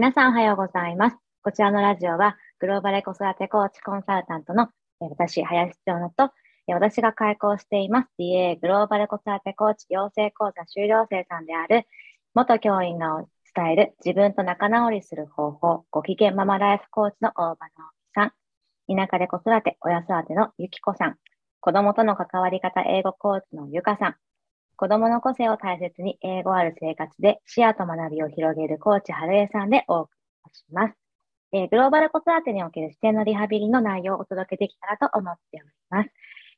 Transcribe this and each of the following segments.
皆さんおはようございます。こちらのラジオは、グローバル子育てコーチコンサルタントの私、林長野と、私が開講しています DA グローバル子育てコーチ養成講座修了生さんである、元教員が伝える自分と仲直りする方法、ご機嫌ママライフコーチの大場直美さん、田舎で子育て、親育てのゆきこさん、子供との関わり方英語コーチのゆかさん、子供の個性を大切に英語ある生活で視野と学びを広げるコーチ春江さんでお送りします。えーグローバル子育てにおける視点のリハビリの内容をお届けできたらと思っております。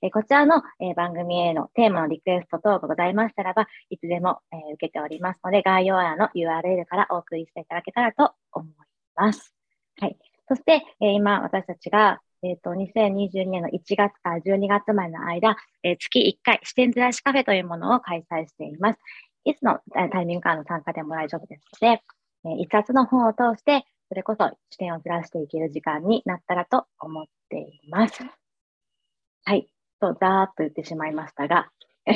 えーこちらの、えー番組へのテーマのリクエスト等がございましたらば、いつでも、えー受けておりますので、概要欄の URL からお送りしていただけたらと思います。はい。そして、え今、私たちが、えっ、と、2022年の1月から12月までの間、えー月1回、視点ずらしカフェというものを開催しています。いつのタイミングからの参加でも大丈夫ですので、えー一冊の本を通して、それこそ視点をずらしていける時間になったらと思っています。はい。と、ざーっと言ってしまいましたが、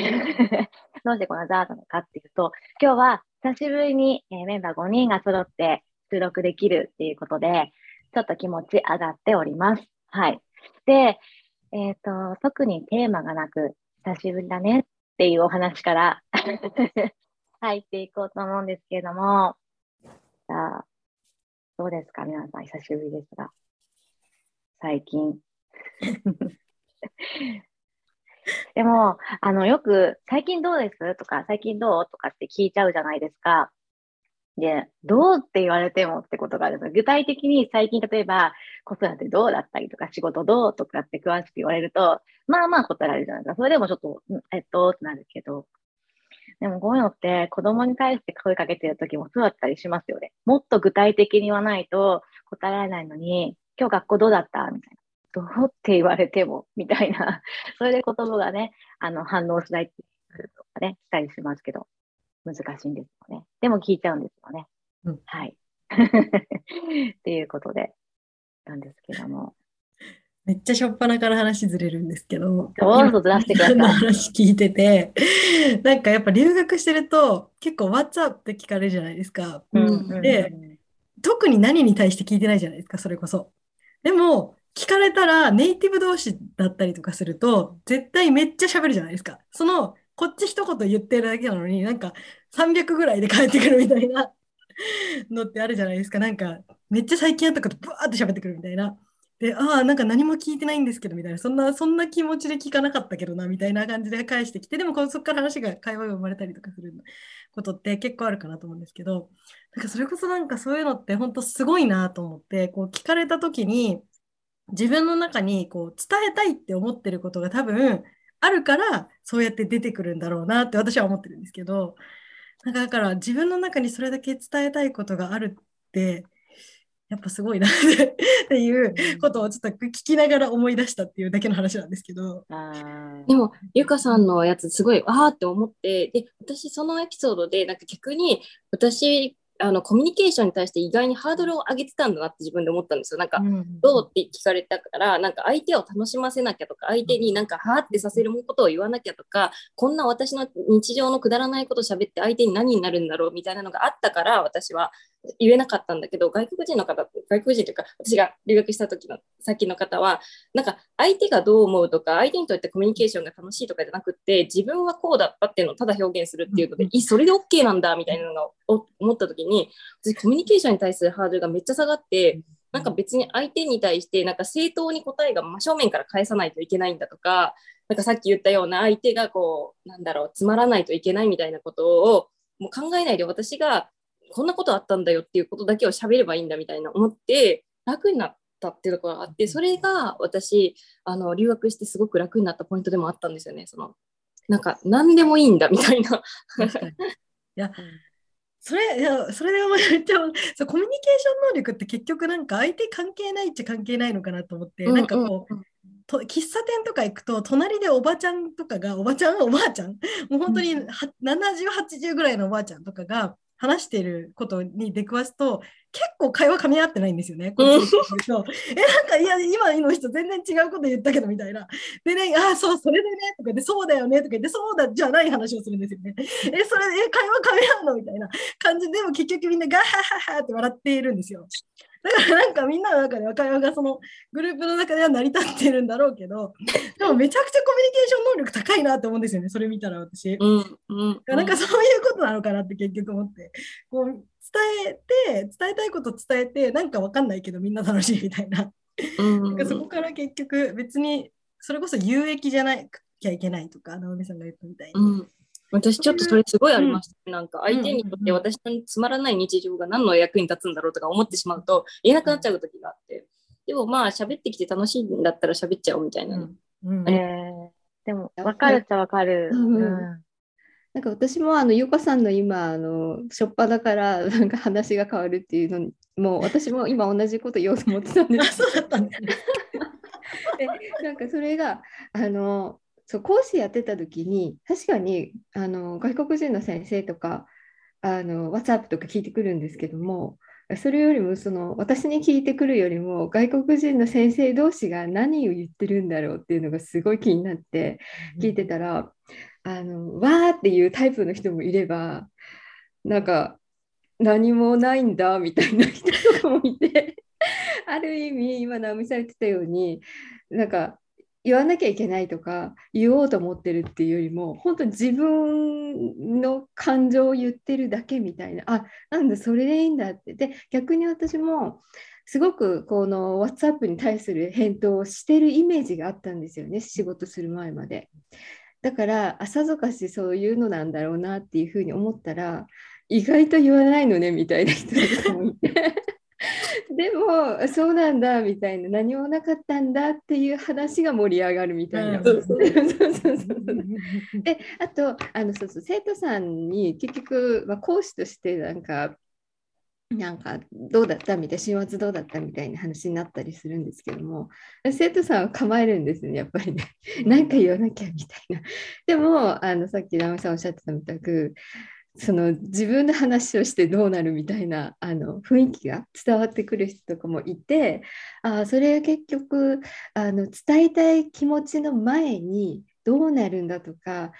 どうしてこんなざーっとのかっていうと、今日は久しぶりに、えメンバー5人が揃って収録できるっていうことで、ちょっと気持ち上がっております。はい。で、えっ、と、特にテーマがなく、久しぶりだねっていうお話から 入っていこうと思うんですけれども、じゃあ、どうですか皆さん、久しぶりですが。最近。でも、あの、よく、最近どうです？とか、最近どう？とかって聞いちゃうじゃないですか。で、どうって言われてもってことがあるんです具体的に最近、例えば、子育てどうだったりとか、仕事どうとかって詳しく言われると、まあまあ答えられるじゃないですか。それでもちょっと、えっと、ってなるけど、でもこういうのって子供に対して声かけてるときもそうだったりしますよね。もっと具体的に言わないと答えられないのに、今日学校どうだったみたいな。どうって言われても、みたいな。それで言葉がね、あの、反応しないっていうとかね、したりしますけど、難しいんですよね。でも聞いちゃうんですよね。うんはい。っていうことで、なんですけども。めっちゃしょっぱなから話ずれるんですけど、どうぞずらしてください話聞いてて、なんかやっぱ留学してると結構 What's up って聞かれるじゃないですか。うんで特に何に対して聞いてないじゃないですか、それこそ。でも、聞かれたらネイティブ同士だったりとかすると、絶対めっちゃ喋るじゃないですか。その、こっち一言言ってるだけなのに、なんか300ぐらいで帰ってくるみたいな のってあるじゃないですか。なんか、めっちゃ最近あったことブワーって喋ってくるみたいな。で、ああ、なんか何も聞いてないんですけど、みたいな、そんな、そんな気持ちで聞かなかったけどな、みたいな感じで返してきて、でもこそこから話が、会話が生まれたりとかすることって結構あるかなと思うんですけど、なんかそれこそなんかそういうのって本当すごいなと思って、こう聞かれた時に、自分の中にこう伝えたいって思ってることが多分あるから、そうやって出てくるんだろうなって私は思ってるんですけど、なんかだから自分の中にそれだけ伝えたいことがあるって、やっぱすごいなっていうことをちょっと聞きながら思い出したっていうだけの話なんですけど。でも、ゆかさんのやつすごい、あーって思って、で、私そのエピソードで、なんか逆に、私、あの、コミュニケーションに対して意外にハードルを上げてたんだなって自分で思ったんですよ。なんか、どうって聞かれたから、なんか相手を楽しませなきゃとか、相手になんかはーってさせることを言わなきゃとか、こんな私の日常のくだらないことを喋って相手に何になるんだろうみたいなのがあったから、私は言えなかったんだけど、外国人の方、外国人というか、私が留学した時の先の方は、なんか相手がどう思うとか、相手にとってコミュニケーションが楽しいとかじゃなくって、自分はこうだったっていうのをただ表現するっていうので、うん。いそれで OK なんだみたいなのを思った時に、私コミュニケーションに対するハードルがめっちゃ下がって、なんか別に相手に対してなんか正当に答えが真正面から返さないといけないんだとか、なんかさっき言ったような相手がこう、なんだろう、つまらないといけないみたいなことをもう考えないで私がこんなことあったんだよっていうことだけを喋ればいいんだみたいな思って楽になったっていうところがあって、それが私、あの、留学してすごく楽になったポイントでもあったんですよね。その、なんか何でもいいんだみたいな。いや、それ、いや、それで思いめっちゃそう、コミュニケーション能力って結局なんか相手関係ないっちゃ関係ないのかなと思って、なんかこう、と喫茶店とか行くと隣でおばちゃんとかがおばちゃんおばあちゃんもう本当には7080ぐらいのおばあちゃんとかが話してることに出くわすと、結構会話噛み合ってないんですよね。こえ、なんか、いや、今の人全然違うこと言ったけどみたいな。でね、ああ、そう、それでね、とかで、そうだよね、とか言って、そうだじゃない話をするんですよね。え、それで、え、会話噛み合うの？みたいな感じで、でも結局みんなガハハハって笑っているんですよ。だからなんかみんなの中で会話がそのグループの中では成り立ってるんだろうけど、でもめちゃくちゃコミュニケーション能力高いなって思うんですよね、それ見たら私。うんうん、なんかそういうことなのかなって結局思って。こう伝えて、伝えたいこと伝えて、なんかわかんないけどみんな楽しいみたいな。なんかそこから結局別にそれこそ有益じゃなきゃいけないとか、直美さんが言ったみたいに。うん私ちょっとそれすごいありました、うん、なんか相手にとって私のつまらない日常が何の役に立つんだろうとか思ってしまうと言えなくなっちゃう時があって、でもまあ喋ってきて楽しいんだったら喋っちゃおうみたいな、うん。うんえー、でも分かるっちゃ分かる、うんなん。か私もあのゆかさんの今あのしょっぱだからなんか話が変わるっていうのもう私も今同じこと言おうと思ってたんです。そうだったんですね。なんかそれがあのそう講師やってた時に確かにあの外国人の先生とかあの WhatsApp とか聞いてくるんですけどもそれよりもその私に聞いてくるよりも外国人の先生同士が何を言ってるんだろうっていうのがすごい気になって聞いてたら、うん、あのわーっていうタイプの人もいればなんか何もないんだみたいな人とかもいてある意味今直美さん言ってたようになんか言わなきゃいけないとか言おうと思ってるっていうよりも本当に自分の感情を言ってるだけみたいな。あなんだそれでいいんだって。で逆に私もすごくこの WhatsApp に対する返答をしてるイメージがあったんですよね仕事する前まで。だから朝ぞかしそういうのなんだろうなっていうふうに思ったら意外と言わないのねみたいな人とかもいて。でもそうなんだみたいな何もなかったんだっていう話が盛り上がるみたいな。であとあのそうそう 生徒さんに結局、まあ、講師としてなんかなんかどうだったみたいな週末どうだったみたいな話になったりするんですけども生徒さんは構えるんですねやっぱり。ね何か言わなきゃみたいな。でもあのさっき直美さんおっしゃってたみたくその自分の話をしてどうなるみたいなあの雰囲気が伝わってくる人とかもいてあそれが結局あの伝えたい気持ちの前にどうなるんだとか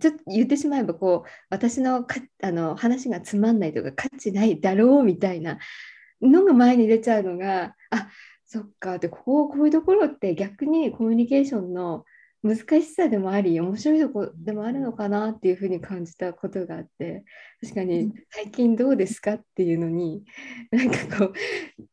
ちょっと言ってしまえばこう私のかあの話がつまんないとか価値ないだろうみたいなのが前に出ちゃうのがあそっかでこうこういうところって逆にコミュニケーションの難しさでもあり面白いとこでもあるのかなっていうふうに感じたことがあって確かに最近どうですかっていうのに なんかこ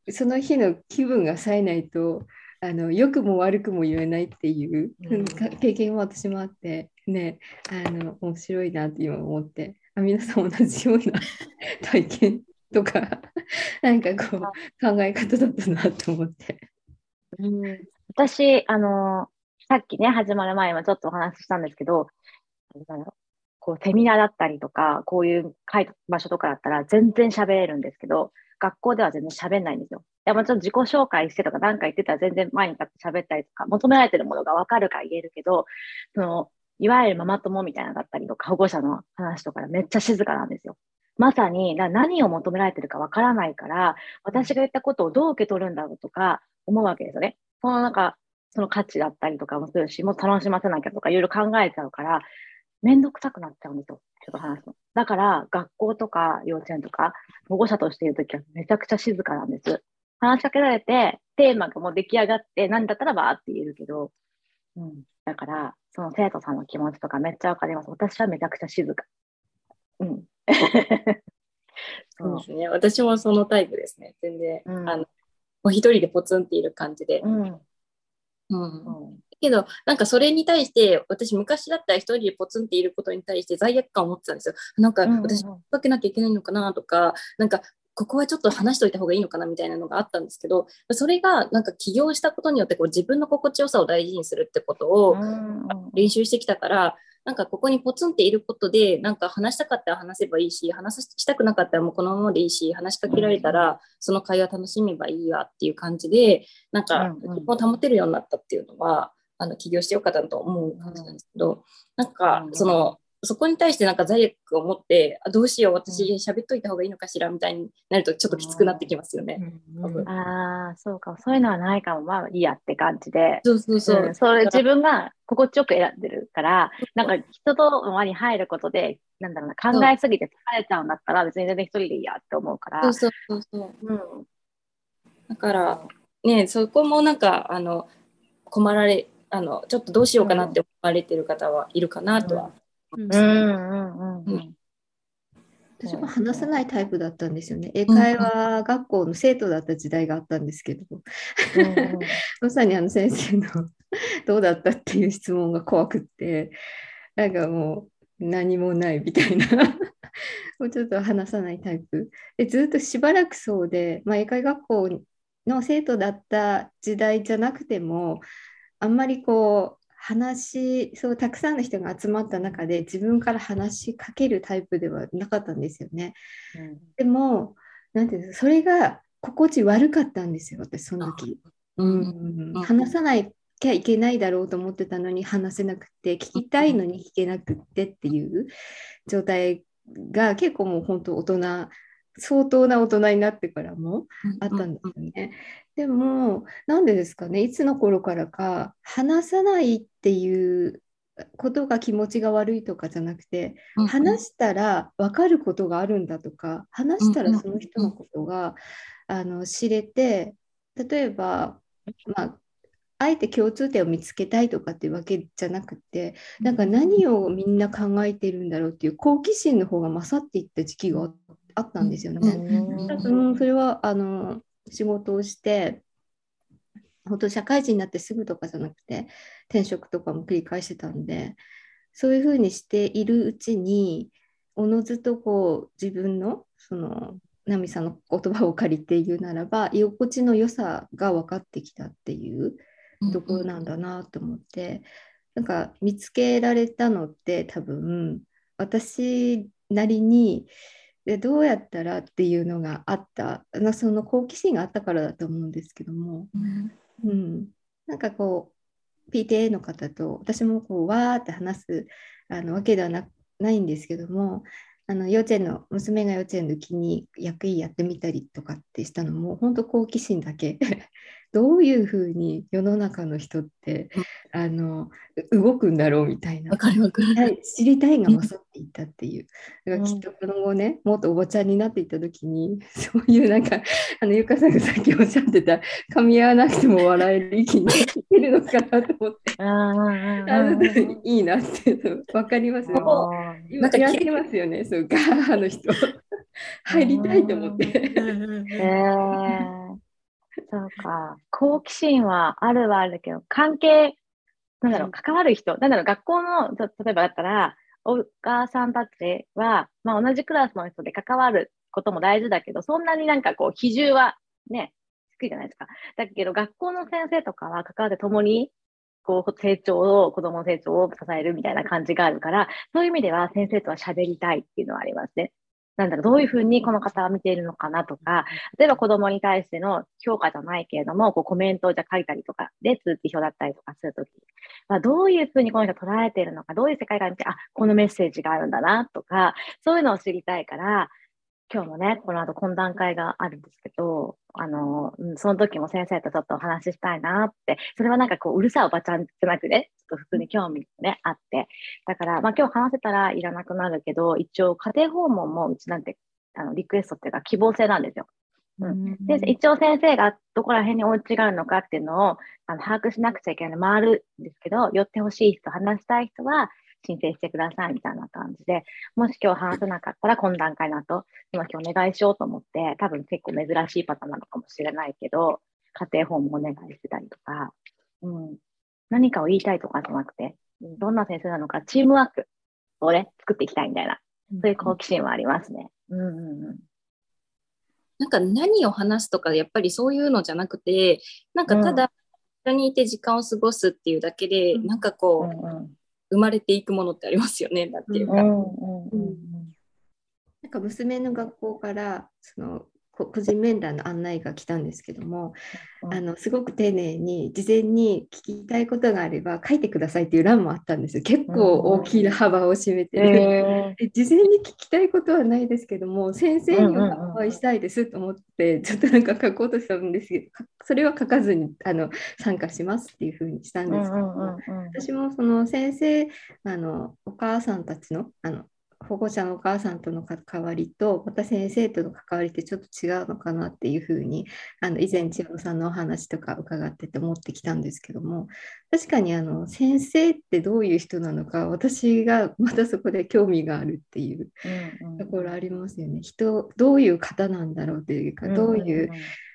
うその日の気分が冴えないとあの良くも悪くも言えないっていう、うん、経験も私もあってねあの面白いなって今思ってあ皆さん同じような 体験とか なんかこう考え方だったなと思って。うん、私あのさっきね、始まる前もちょっとお話ししたんですけど、こうセミナーだったりとか、こういう場所とかだったら全然喋れるんですけど、学校では全然喋んないんですよ。でもちろん自己紹介してとか何か言ってたら全然前に立って喋ったりとか、求められてるものが分かるか言えるけど、その、いわゆるママ友みたいなだったりとか、保護者の話とかめっちゃ静かなんですよ。まさに何を求められてるか分からないから、私が言ったことをどう受け取るんだろうとか思うわけですよね。そのなんか、その価値だったりとかもするし、もう楽しませなきゃとかいろいろ考えちゃうから、めんどくさくなっちゃうんですよ。ちょっと話すの。だから、学校とか幼稚園とか、保護者としているときはめちゃくちゃ静かなんです。話しかけられて、テーマがもう出来上がって、何だったらばーって言えるけど、うん。だから、その生徒さんの気持ちとかめっちゃわかります。私はめちゃくちゃ静か。うん。そうですね。私もそのタイプですね。全然、うん、あの、もう一人でポツンっている感じで、うん、うん、けど、なんかそれに対して、私昔だったら一人でポツンっていることに対して罪悪感を持ってたんですよ。なんか私、かけなきゃいけないのかなとか、なんかここはちょっと話しといた方がいいのかなみたいなのがあったんですけど、それがなんか起業したことによってこう自分の心地よさを大事にするってことを練習してきたから、なんかここにポツンっていることで、なんか話したかったら話せばいいし、話したくなかったらもうこのままでいいし、話しかけられたらその会話楽しめばいいわっていう感じで、なんか自分を保てるようになったっていうのは、あの起業してよかったと思う感じなんですけど、なんかそのそこに対してなんか罪悪を持ってあどうしよう私喋っといた方がいいのかしらみたいになるとちょっときつくなってきますよね。ああそうか。そういうのはないかも。まあいいやって感じで。そうそうそう、うん、それ自分が心地よく選んでるからなんか人との輪に入ることでなんだろうな考えすぎて疲れちゃうんだったら別に全然一人でいいやって思うから。そうそうそうそう、うん、だからねそこもなんかあの困られあのちょっとどうしようかなって思われてる方はいるかなとは私も話さないタイプだったんですよね。英会話学校の生徒だった時代があったんですけど、まさにあの先生のどうだったっていう質問が怖くって、なんかもう何もないみたいな。もうちょっと話さないタイプ。でずっとしばらくそうで、まあ、英会学校の生徒だった時代じゃなくても、あんまりこう話そうたくさんの人が集まった中で自分から話しかけるタイプではなかったんですよね。うん、でもなんていうそれが心地悪かったんですよ私その時。うん、うん、話さなきゃいけないだろうと思ってたのに話せなくて聞きたいのに聞けなくてっていう状態が結構もう本当大人相当な大人になってからもあったんですよね。でも、なんでですかね、いつの頃からか、話さないっていうことが気持ちが悪いとかじゃなくて、話したら分かることがあるんだとか、話したらその人のことが、あの知れて、例えば、まあ、あえて共通点を見つけたいとかっていうわけじゃなくてなんか何をみんな考えてるんだろうっていう好奇心の方が勝っていった時期があったんですよね。うん、それはあの仕事をして本当社会人になってすぐとかじゃなくて転職とかも繰り返してたんでそういうふうにしているうちにおのずとこう自分のその奈美さんの言葉を借りて言うならば居心地の良さが分かってきたっていうところなんだなと思って、うん、なんか見つけられたのって多分私なりにでどうやったらっていうのがあった。その好奇心があったからだと思うんですけども、うん、うん、なんかこう PTA の方と私もこうわーって話すあのわけではなないんですけどもあの幼稚園の娘が幼稚園の時に役員やってみたりとかってしたのも本当好奇心だけ。どういうふうに世の中の人って、あの動くんだろうみたいな。かるかる知りたいが勝っていったっていう。だからきっとこの後ねもっとおばちゃんになっていった時に そういうなんかあのゆかさんがさっきおっしゃってた噛み合わなくても笑える域に いけるのかなと思って。あいいなって分かりますよ。なんかやってますよねそうガーの人。入りたいと思って。えー。そうか。好奇心はあるはあるけど、関係、なんだろう、関わる人、なんだろう、学校の、例えばだったら、お母さんたちは、まあ、同じクラスの人で関わることも大事だけど、そんなになんかこう、比重はね、低いじゃないですか。だけど、学校の先生とかは関わって共に、こう、成長を、子供の成長を支えるみたいな感じがあるから、そういう意味では先生とは喋りたいっていうのはありますね。なんだろう、どういうふうにこの方は見ているのかなとか、例えば子供に対しての評価じゃないけれども、こうコメントをじゃ書いたりとかで通知表だったりとかするとき、まあ、どういうふうにこの人捉えているのか、どういう世界観見て、あ、このメッセージがあるんだなとか、そういうのを知りたいから、今日もね、この後懇談会があるんですけど、あの、うん、その時も先生とちょっとお話ししたいなって、それはなんかこう、うるさいおばちゃんじゃなくね、ちょっと普通に興味がね、あって。だから、まあ今日話せたらいらなくなるけど、一応家庭訪問もうちなんて、あのリクエストっていうか希望制なんですよ。うん、で一応先生がどこら辺にお家があるのかっていうのをあの把握しなくちゃいけない。の回るんですけど、寄ってほしい人、話したい人は、申請してくださいみたいな感じで、もし今日話せなかったら懇談会の後、今今日お願いしようと思って、多分結構珍しいパターンなのかもしれないけど、家庭訪問お願いしてたりとか、うん、何かを言いたいとかじゃなくて、どんな先生なのか、チームワークをね、作っていきたいみたいな、そういう好奇心はありますね。うんうんうんなんか何を話すとかやっぱりそういうのじゃなくてなんかただ一緒にいて時間を過ごすっていうだけで、うん、なんかこう、うんうん、生まれていくものってありますよね、なんていうか。なんか娘の学校からその個人面談の案内が来たんですけども、あのすごく丁寧に事前に聞きたいことがあれば書いてくださいっていう欄もあったんですよ。結構大きな幅を占めて、えー、事前に聞きたいことはないですけども先生にお会いしたいですと思って、ちょっとなんか書こうとしたんですけどそれは書かずにあの参加しますっていうふうにしたんですけども、私もその先生あのお母さんたちのあの保護者のお母さんとの関わりとまた先生との関わりってちょっと違うのかなっていうふうにあの以前千代さんのお話とか伺ってて思ってきたんですけども確かにあの先生ってどういう人なのか私がまたそこで興味があるっていうところありますよね。人どういう方なんだろうというかどういう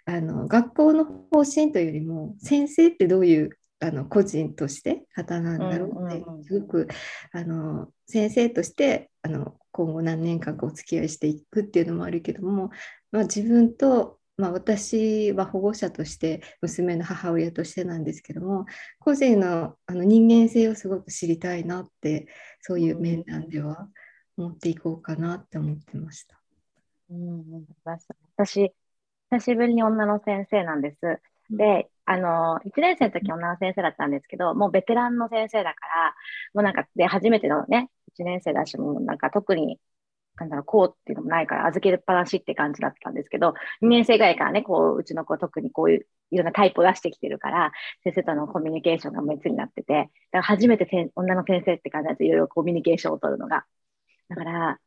あの学校の方針というよりも先生ってどういうあの個人として方なんだろうってすごくあの先生としてあの今後何年間かお付き合いしていくっていうのもあるけども、まあ、自分と、まあ、私は保護者として娘の母親としてなんですけども個人のあの人間性をすごく知りたいなってそういう面談では思っていこうかなって思ってました。うん、私久しぶりに女の先生なんです。で、あの、1年生の時女の先生だったんですけど、もうベテランの先生だから、もうなんか、で、初めてのね、1年生だし、もうなんか特に、なんだろう、こうっていうのもないから、預けっぱなしって感じだったんですけど、2年生ぐらいからね、こう、うちの子特にこういう、いろんなタイプを出してきてるから、先生とのコミュニケーションが別になってて、だから初めてせ女の先生って感じでいろいろコミュニケーションを取るのが。だから、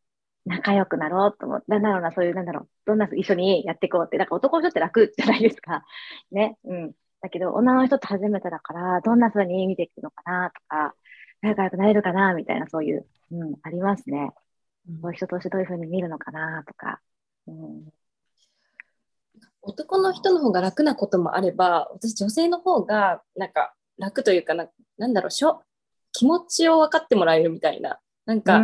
仲良くなろうと思って、なんだろうな、そういう、なんだろう、どんな一緒にやっていこうって、なんか男の人って楽じゃないですか。ね、うん。だけど、女の人と初めてだから、どんな風に見ていくのかなとか、仲良くなれるかなみたいな、そういう、うん、ありますね。そういう人としてどういう風に見るのかなとか。うん、男の人の方が楽なこともあれば、私、女性の方が、なんか、楽というかな、なんだろう、しょ気持ちを分かってもらえるみたいな。なんか、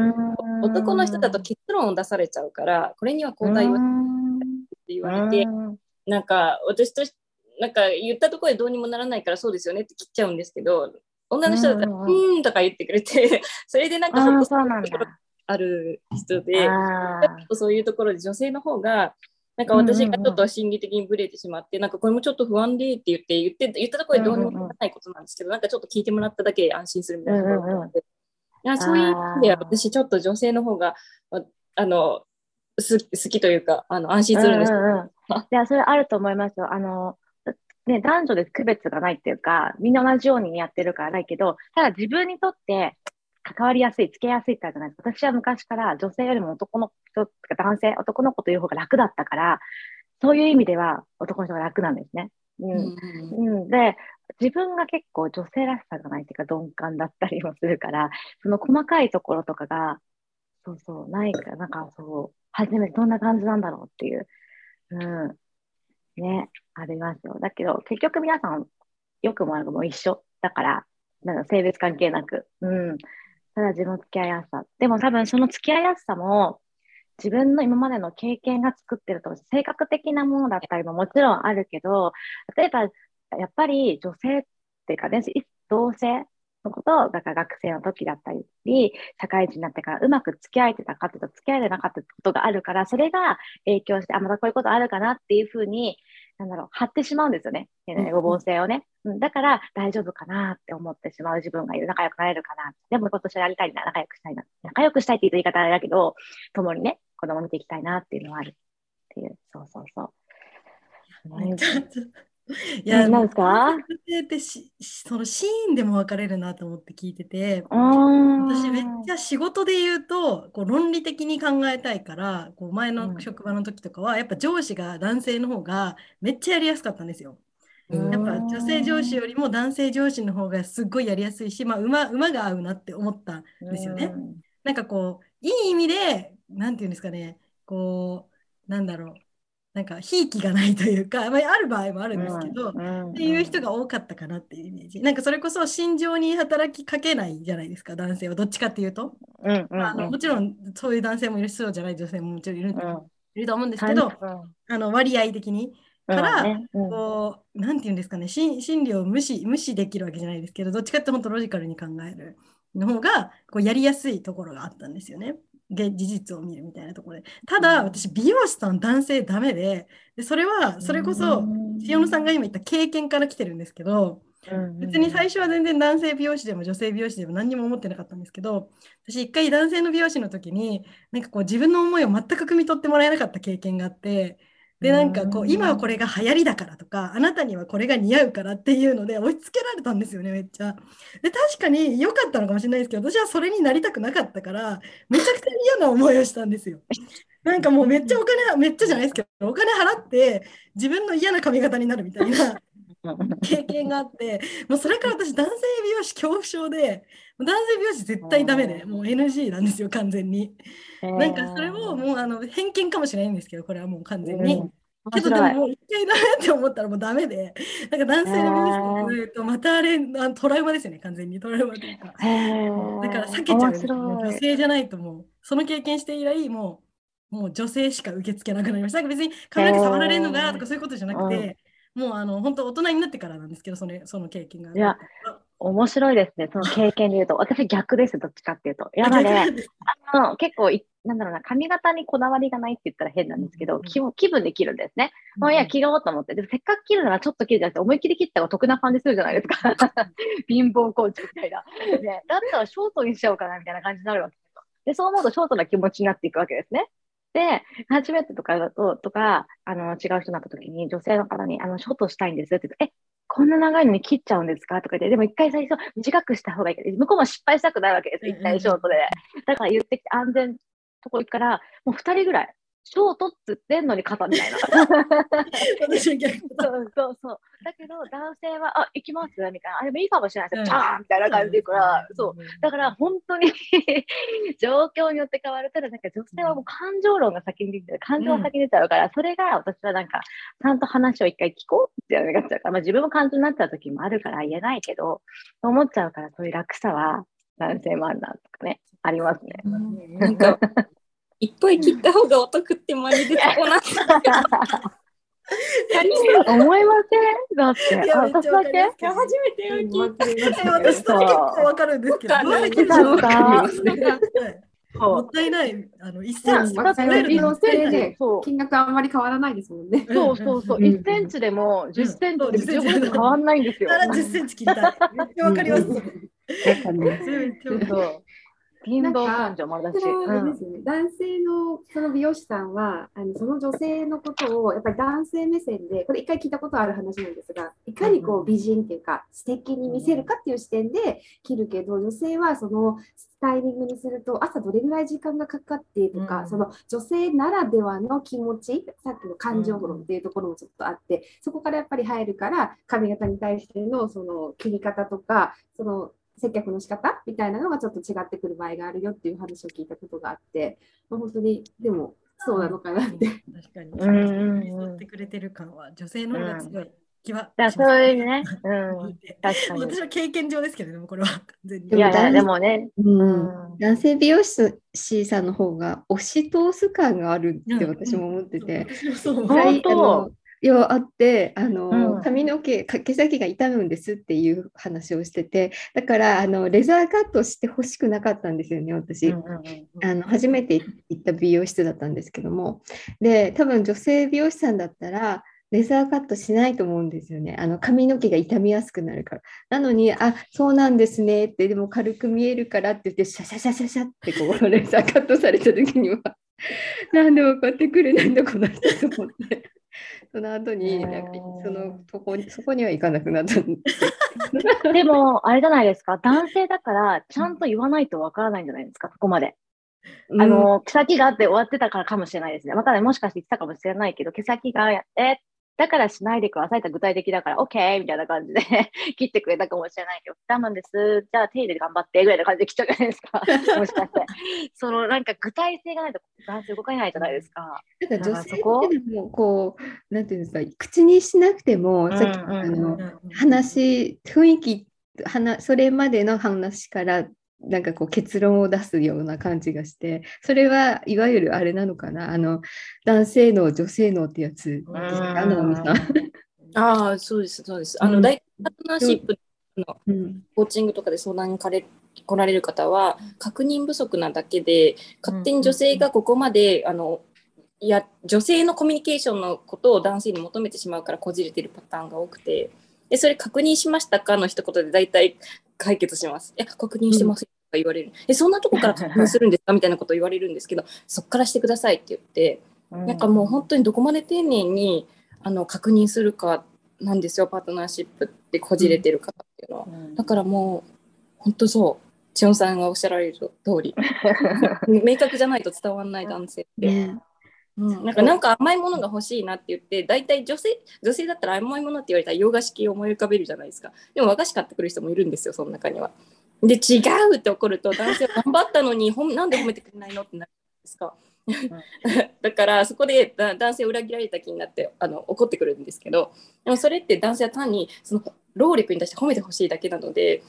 男の人だと結論を出されちゃうから、これには交代をって言われて、なんか、私としてなんか言ったところでどうにもならないからそうですよねって切っちゃうんですけど女の人だったら「うん」とか言ってくれて それでなんかほっとするところある人でそういうところで女性の方がなんか私がちょっと心理的にブレてしまって、なんかこれもちょっと不安でって言って言って言ったところでどうにもならないことなんですけど、なんかちょっと聞いてもらっただけで安心するみたいなところがあって、いやそういう意味では私ちょっと女性の方があの好きというかあの安心するんです、うんうんうん、いやそれあると思いますよ。あのね、男女で区別がないっていうか、みんな同じようにやってるからないけど、ただ自分にとって関わりやすい、付けやすいってあるじゃないですか。私は昔から女性よりも男の人とか男性、男の子という方が楽だったから、そういう意味では男の人が楽なんですね。うん。うん、で、自分が結構女性らしさがないっていうか鈍感だったりもするから、その細かいところとかが、そうそう、ないから、なんかそう、初めてどんな感じなんだろうっていう。うん。ね、ありますよ。だけど、結局皆さん、良くも悪くも一緒だから、なんか性別関係なく。うん。ただ自分の付き合いやすさ。でも多分その付き合いやすさも、自分の今までの経験が作ってると、性格的なものだったりももちろんあるけど、例えば、やっぱり女性っていうかね、同性のことを、だから学生の時だったり、社会人になってからうまく付き合えてたかってと、付き合えてなかったことがあるから、それが影響して、あ、またこういうことあるかなっていうふうに、なんだろう、張ってしまうんですよね。予防性をね。うん、だから、大丈夫かなって思ってしまう自分がいる。仲良くなれるかな。でも、今年やりたいな。仲良くしたいな。仲良くしたいって言う言い方だけど、共にね、子供見ていきたいなっていうのはあるっていう。そうそうそう。いや、なんかってしそのシーンでも分かれるなと思って聞いてて、私めっちゃ仕事で言うと、こう論理的に考えたいから、こう前の職場の時とかは、やっぱ上司が男性の方がめっちゃやりやすかったんですよ。やっぱ女性上司よりも男性上司の方がすっごいやりやすいし、まあ、馬馬が合うなって思ったんですよね。なんかこう、いい意味で、なんていうんですかね、こう、なんだろう、なんかひいきがないというか、まあ、ある場合もあるんですけど、うんうんうん、っていう人が多かったかなっていうイメージ。なんかそれこそ心情に働きかけないじゃないですか男性は。どっちかっていうと、うんうんうん、あのもちろんそういう男性もいるそうじゃない女性ももちろんいる,、いると思うんですけど、あの割合的に。から、こうなんていうんですかね心理を無視無視できるわけじゃないですけどどっちかって本当ロジカルに考えるの方がこうやりやすいところがあったんですよね。事実を見るみたいなところで。ただ、私、美容師さん男性ダメで、でそれは、それこそ、塩野さんが今言った経験から来てるんですけど、別に最初は全然男性美容師でも女性美容師でも何にも思ってなかったんですけど私一回男性の美容師の時になんかこう自分の思いを全く汲み取ってもらえなかった経験があってでなんかこう今はこれが流行りだからとかあなたにはこれが似合うからっていうので押し付けられたんですよねめっちゃ。で確かに良かったのかもしれないですけど私はそれになりたくなかったからめちゃくちゃ嫌な思いをしたんですよ。なんかもうめっちゃお金めっちゃじゃないですけどお金払って自分の嫌な髪型になるみたいな 経験があってもうそれから私男性美容師恐怖症で男性美容師絶対ダメでもう NG なんですよ完全に。なんかそれももうあの偏見かもしれないんですけどこれはもう完全に。けどでももう一回ダメって思ったらもうダメで、なんか男性の美容師とまたあれあトラウマですよね、完全に。トラウマというか。だから避けちゃう、女性じゃないともう、その経験して以来、もうもう女性しか受け付けなくなりました。なんか別に髪の毛触られるのがとかそういうことじゃなくて、もうあの本当大人になってからなんですけど、そのその経験が。いや、面白いですね、その経験で言うと。私逆です、どっちかっていうと。やばね、あの結構なんだろうな、髪型にこだわりがないって言ったら変なんですけど、気気分で切るんですね。もういや、切ろうと思って。でもせっかく切るならちょっと切るじゃなくて、思いっきり切った方が得な感じするじゃないですか。貧乏コーチみたいな。ね、だったらショートにしちゃおうかなみたいな感じになるわけですよ。で、そう思うとショートな気持ちになっていくわけですね。で、初めてとかだと、とか、あの、違う人になった時に、女性の方に、あの、ショートしたいんですって言って、え、こんな長いのに切っちゃうんですか？とか言って、でも一回最初短くした方がいい。向こうも失敗したくないわけです。一回ショートで。だから言ってきて、安全とこ行くから、もう2人ぐらい、ショートっつってんのに肩みたいな。私は逆そうそうそう。だけど、男性は、あ、行きますみたいな。あ、でもいいかもしれないです。チャーンみたいな感じでから、そう。だから、本当に 状況によって変わるただ、なんか女性はもう感情論が先に出て、感情が先に出ちゃうから、それが私はなんか、ちゃんと話を一回聞こうってなっちゃうから、まあ自分も感情になっちゃう時もあるから言えないけど、と思っちゃうから、そういう楽さは男性もあるなとかね、ありますね。なんかいっぱい切った方がお得ってマジでこな思いません？だって、私だけ？初めて聞いた。私と結構わかるんですけど、どうやって もったいない。あの1センチ金額あんまり変わらないですもんね。そう。そう。そう。1センチでも10センチでも変わらないんですよ。10センチ切りた。い。めっちゃわかります。貧乏感情もあるし、うん、男性のその美容師さんはあのその女性のことをやっぱり男性目線でこれ一回聞いたことある話なんですがいかにこう美人っていうか素敵に見せるかっていう視点で切るけど女性はそのスタイリングにすると朝どれぐらい時間がかかってとか、うん、その女性ならではの気持ちさっきの感情論っていうところもちょっとあって、そこからやっぱり入るから髪型に対してのその切り方とかその接客の仕方みたいなのがちょっと違ってくる場合があるよっていう話を聞いたことがあって、まあ、本当にでもそうなのかなって。確かに。うんってくれてる感は女性の方が強い。気はだそういうね、うん、確かに。私は経験上ですけど、ね、これは完全に。いやいや、でもね、うん、男性美容師さんの方が押し通す感があるって私も思ってて、うん、そう本当要あってあの、うん、髪の毛毛先が傷むんですっていう話をしててだからあのレザーカットしてほしくなかったんですよね私、うんうんうん、あの初めて行った美容室だったんですけどもで多分女性美容師さんだったらレザーカットしないと思うんですよね。あの髪の毛が傷みやすくなるから。なのに、あそうなんですねって、でも軽く見えるからって言って、シャシャシャシャシャってこう レザーカットされた時には、なんで分かってくれないんだ、この人と思って。その後になんかそのそこにそこには行かなくなった。でもあれじゃないですか。男性だからちゃんと言わないとわからないんじゃないですか。そこまで。あの、毛先があって終わってたからかもしれないですね。またね、もしかして言ってたかもしれないけど、毛先がやってだからしないでくださいって具体的だから、OK! みたいな感じで 切ってくれたかもしれないけど、我慢です。じゃあ手入れ頑張ってぐらいな感じで切っちゃうじゃないですか。もしかして。そのなんか具体性がないと男性動かないじゃないですか。なんか女性ってもこう、なんていうんですか、口にしなくても、さっき、あの、話、雰囲気、それまでの話からなんかこう結論を出すような感じがしてそれはいわゆるあれなのかな。あの男性脳女性脳ってやつ。ですかさん。ああそうですそうです。あの、大パートナーシップの、うん、コーチングとかで相談にれ来られる方は確認不足なだけで勝手に女性がここまで、あのいや女性のコミュニケーションのことを男性に求めてしまうからこじれてるパターンが多くて。でそれ確認しましたかの一言で大体解決します。いや確認してますとか言われる、うん、えそんなとこから確認するんですかみたいなことを言われるんですけどそっからしてくださいって言って、なんかもう本当にどこまで丁寧にあの確認するかなんですよパートナーシップってこじれてる方っていうのは、うん、だからもう本当そう。千代さんがおっしゃられる通り。明確じゃないと伝わらない男性って。ねうん、なんかなんか甘いものが欲しいなって言って大体女性女性だったら甘いものって言われたら洋菓子系を思い浮かべるじゃないですか。でも和菓子買ってくる人もいるんですよその中には。で違うって怒ると男性は頑張ったのにほんなんで褒めてくれないのってなるんですか。だからそこで男性を裏切られた気になってあの怒ってくるんですけどでもそれって男性は単にその労力に対して褒めてほしいだけなので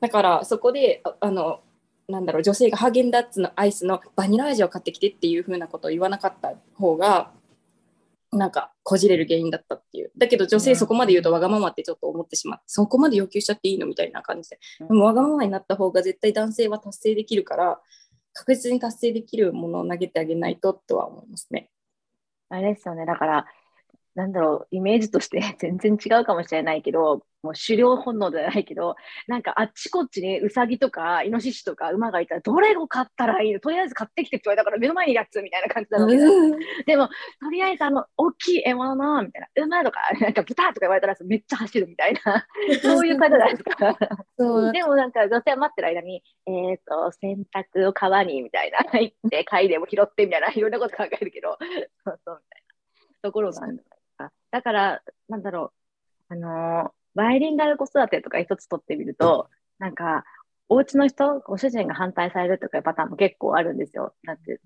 だからそこであのなんだろう女性がハーゲンダッツのアイスのバニラ味を買ってきてっていう風なことを言わなかった方がなんかこじれる原因だったっていう。だけど女性そこまで言うとわがままってちょっと思ってしまってそこまで要求しちゃっていいのみたいな感じで。でもわがままになった方が絶対男性は達成できるから確実に達成できるものを投げてあげないととは思いますね。あれですよね。だからなんだろう、イメージとして 全然違うかもしれないけど、もう狩猟本能じゃないけど、なんかあっちこっちにウサギとかイノシシとか馬がいたら、どれを買ったらいいの？とりあえず買ってきてって言われたから目の前にやつみたいな感じなの。で、でも、とりあえずあの、大きい獲物の、みたいな、馬とか、なんか豚とか言われたらめっちゃ走るみたいな、そういう感じじゃないですか。でもなんか女性は待ってる間に、えっ、ー、と、洗濯を川にみたいな、行って、貝でも拾ってみたいな、いろんなこと考えるけど、そうそうみたいな。ところなんだ。だから、なんだろう、あのバイリンガル子育てとか一つ取ってみると、なんか、お家の人、ご主人が反対されるとかいうパターンも結構あるんですよ。なんて、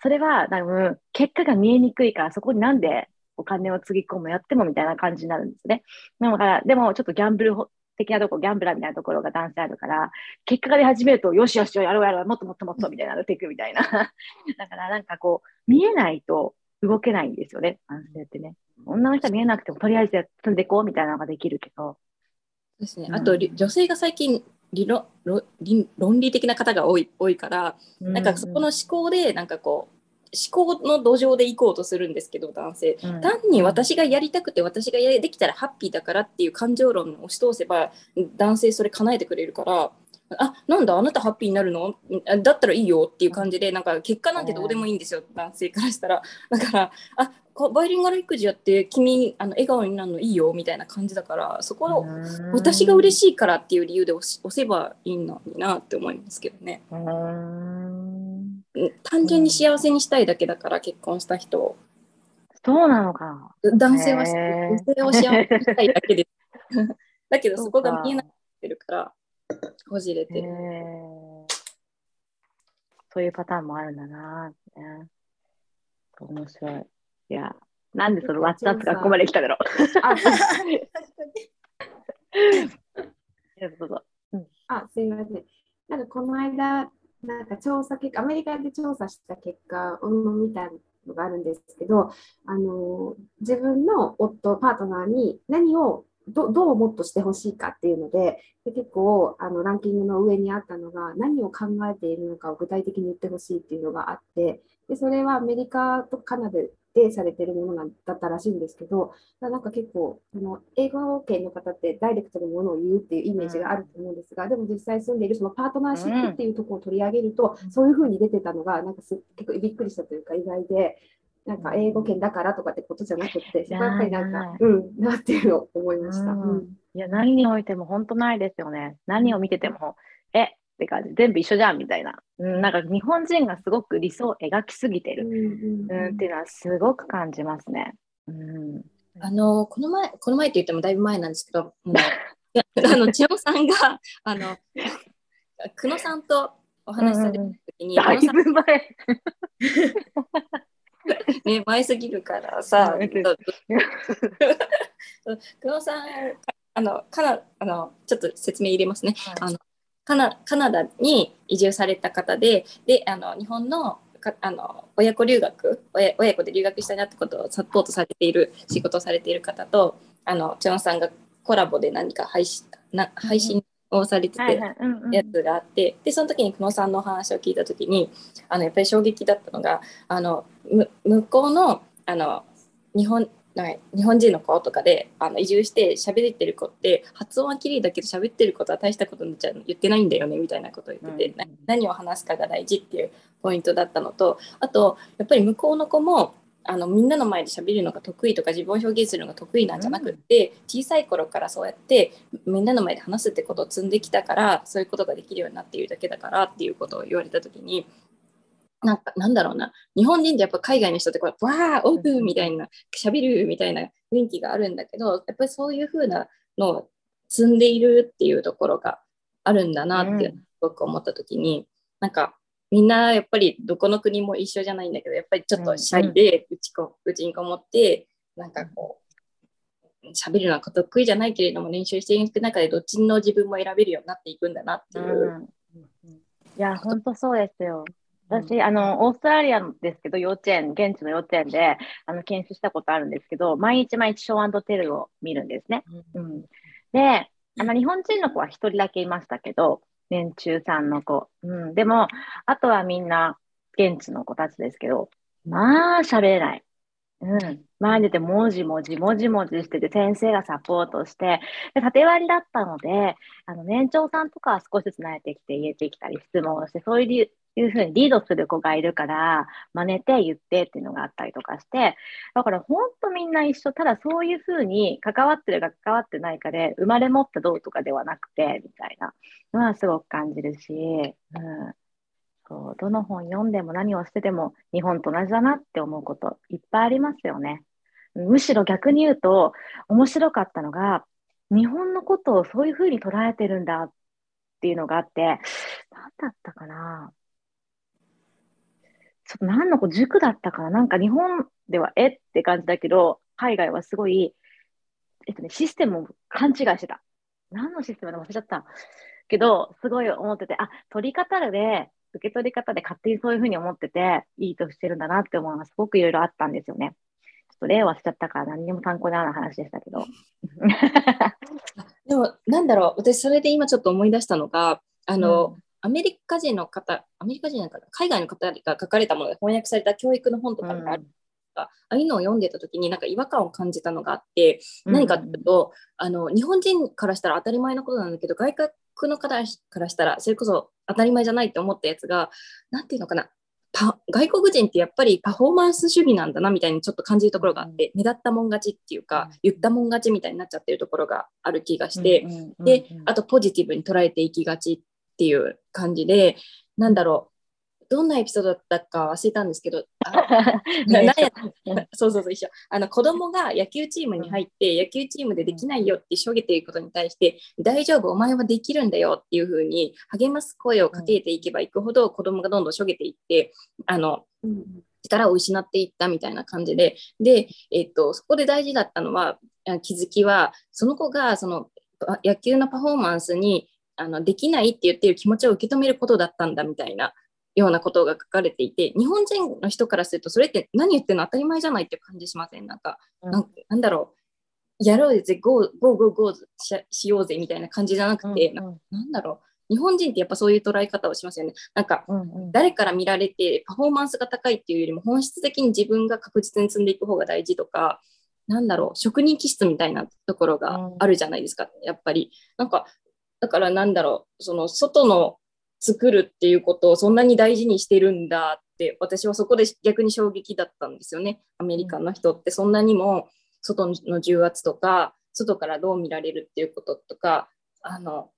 それは多分、結果が見えにくいから、そこになんでお金をつぎ込むやってもみたいな感じになるんですね。だから、でもちょっとギャンブル的なとこ、ギャンブラーみたいなところが男性あるから、結果が出始めると、よしよしよ、やろうやろう、もっともっともっとみたいなのていくみたいな。だからなんかこう、見えないと動けないんですよね、男性ってね。女の人は見えなくてもとりあえず積んでいこうみたいなのができるけど。ですね、あと、うん、女性が最近理論論理的な方が多い多いから、なんかそこの思考でなんかこう思考の土壌で行こうとするんですけど男性、うん、単に私がやりたくて私がやできたらハッピーだからっていう感情論を押し通せば男性それ叶えてくれるからあなんだあなたハッピーになるの？だったらいいよっていう感じでなんか結果なんてどうでもいいんですよ。男性からしたら。だからあバイリンガル育児やって君あの笑顔になるのいいよみたいな感じだからそこを私が嬉しいからっていう理由で押せばいいのになって思いますけどね。単純に幸せにしたいだけだから結婚した人そうなのか。男性は女性を幸せにしたいだけです。だけどそこが見えなくてるからこじれてる。そういうパターンもあるんだな、ね。面白い。いや、なんでそのワッツアップがここまで来ただろう。あ、確かに。どうぞ。あ、すいません。なんかこの間、なんか調査結果、アメリカで調査した結果を見たのがあるんですけど、あの自分の夫、パートナーに何をどうもっとしてほしいかっていうのでで結構あのランキングの上にあったのが何を考えているのかを具体的に言ってほしいっていうのがあってでそれはアメリカとカナダでされてるものだったらしいんですけどなんか結構その英語圏の方ってダイレクトにものを言うっていうイメージがあると思うんですが、でも実際住んでいるそのパートナーシップっていうところを取り上げると、そういうふうに出てたのがなんかす結構びっくりしたというか意外でなんか英語圏だからとかってことじゃなくて、やっぱりなんか、うん、なっていうのを思いました。うん、いや、何においても本当ないですよね。何を見てても、えって感じ、全部一緒じゃんみたいな。うん、なんか日本人がすごく理想を描きすぎてる、うん、っていうのはすごく感じますね。うん、あの、この前、この前って言ってもだいぶ前なんですけど、もう あの、千代さんが、あの、久野さんとお話しされた時に、だいぶ前。ね、前すぎるからさ、久野さん、あの、かな、あの、ちょっと説明入れますね。はい、あのカナカナダに移住された方で、で、あの、日本のかあの親子留学親、親子で留学したいなってことをサポートされている、仕事をされている方と、あの、チョンさんがコラボで何か配信な配信をされててやつがあって、でその時に久野さんのお話を聞いた時にあのやっぱり衝撃だったのがあの向こうのあの日本日本人の子とかであの移住して喋ってる子って発音は綺麗だけど喋ってることは大したことじゃ言ってないんだよねみたいなことを言ってて、うん、何を話すかが大事っていうポイントだったのとあとやっぱり向こうの子もあのみんなの前で喋るのが得意とか自分を表現するのが得意なんじゃなくって、うん、小さい頃からそうやってみんなの前で話すってことを積んできたからそういうことができるようになっているだけだからっていうことを言われた時になんかなんだろうな。日本人ってやっぱ海外の人ってこうわーオープンみたいな喋るみたいな雰囲気があるんだけどやっぱりそういう風なのを積んでいるっていうところがあるんだなってすごく思った時に、うん、なんかみんなやっぱりどこの国も一緒じゃないんだけどやっぱりちょっとシャイでうちこうちにこもってなんかこう喋るのは得意じゃないけれども練習していく中でどっちの自分も選べるようになっていくんだなっていう。うん、いや本当そうですよ。私、あの、オーストラリアですけど、幼稚園、現地の幼稚園で、あの、研修したことあるんですけど、毎日毎日ショーテルを見るんですね。うん、で、あの、日本人の子は一人だけいましたけど、年中さんの子。うん。でも、あとはみんな現地の子たちですけど、まあ喋れない。うん。前に出て文字文字文字文字してて、先生がサポートして、で縦割りだったので、あの、年長さんとかは少しずつ慣れてきて言えてきたり、質問をして、そういういうふうにリードする子がいるから、真似て言ってっていうのがあったりとかして、だから本当みんな一緒、ただそういうふうに関わってるか関わってないかで、生まれ持ってどうとかではなくて、みたいな。のはすごく感じるし、うん、そうどの本読んでも何をしてても日本と同じだなって思うこといっぱいありますよね。むしろ逆に言うと、面白かったのが、日本のことをそういうふうに捉えてるんだっていうのがあって、何だったかな。ちょっと何の子、塾だったかな？なんか日本ではえって感じだけど、海外はすごい、えっとね、システムを勘違いしてた。何のシステムでも忘れちゃった。けど、すごい思ってて、あ、取り方で、受け取り方で勝手にそういうふうに思ってて、いいとしてるんだなって思うのがすごくいろいろあったんですよね。ちょっと例を忘れちゃったから何にも参考にならない話でしたけど。でも、なんだろう、私それで今ちょっと思い出したのが、あの、うんアメリカ人の方、アメリカ人の方、海外の方が書かれたもので翻訳された教育の本とかがある。うん。ああいうのを読んでた時になんか違和感を感じたのがあって何かっていうと、うん、あの日本人からしたら当たり前のことなんだけど外国の方からしたらそれこそ当たり前じゃないって思ったやつが何ていうのかな外国人ってやっぱりパフォーマンス主義なんだなみたいにちょっと感じるところがあって、目立ったもん勝ちっていうか、言ったもん勝ちみたいになっちゃってるところがある気がして、であとポジティブに捉えていきがちっていう感じで、なんだろう、どんなエピソードだったか忘れたんですけど、そうそうそう一緒。あの子供が野球チームに入って、野球チームでできないよってしょげていることに対して、大丈夫、お前はできるんだよっていうふうに励ます声をかけていけばいくほど、子供がどんどんしょげていって、あの、力を失っていったみたいな感じで、で、えっと、そこで大事だったのは、気づきは、その子がその野球のパフォーマンスにあのできないって言ってる気持ちを受け止めることだったんだみたいなようなことが書かれていて日本人の人からするとそれって何言ってるの？当たり前じゃないって感じしません？なんか、うん、なんだろうやろうぜ Go go go go しようぜみたいな感じじゃなくて、うんうん、なんだろう日本人ってやっぱそういう捉え方をしますよね。なんか、誰から見られてパフォーマンスが高いっていうよりも本質的に自分が確実に積んでいく方が大事とか、なんだろう、職人気質みたいなところがあるじゃないですか、やっぱり。なんか、だからなんだろう、その外の作るっていうことをそんなに大事にしてるんだって私はそこで逆に衝撃だったんですよね。アメリカの人ってそんなにも外の重圧とか外からどう見られるっていうこととかあの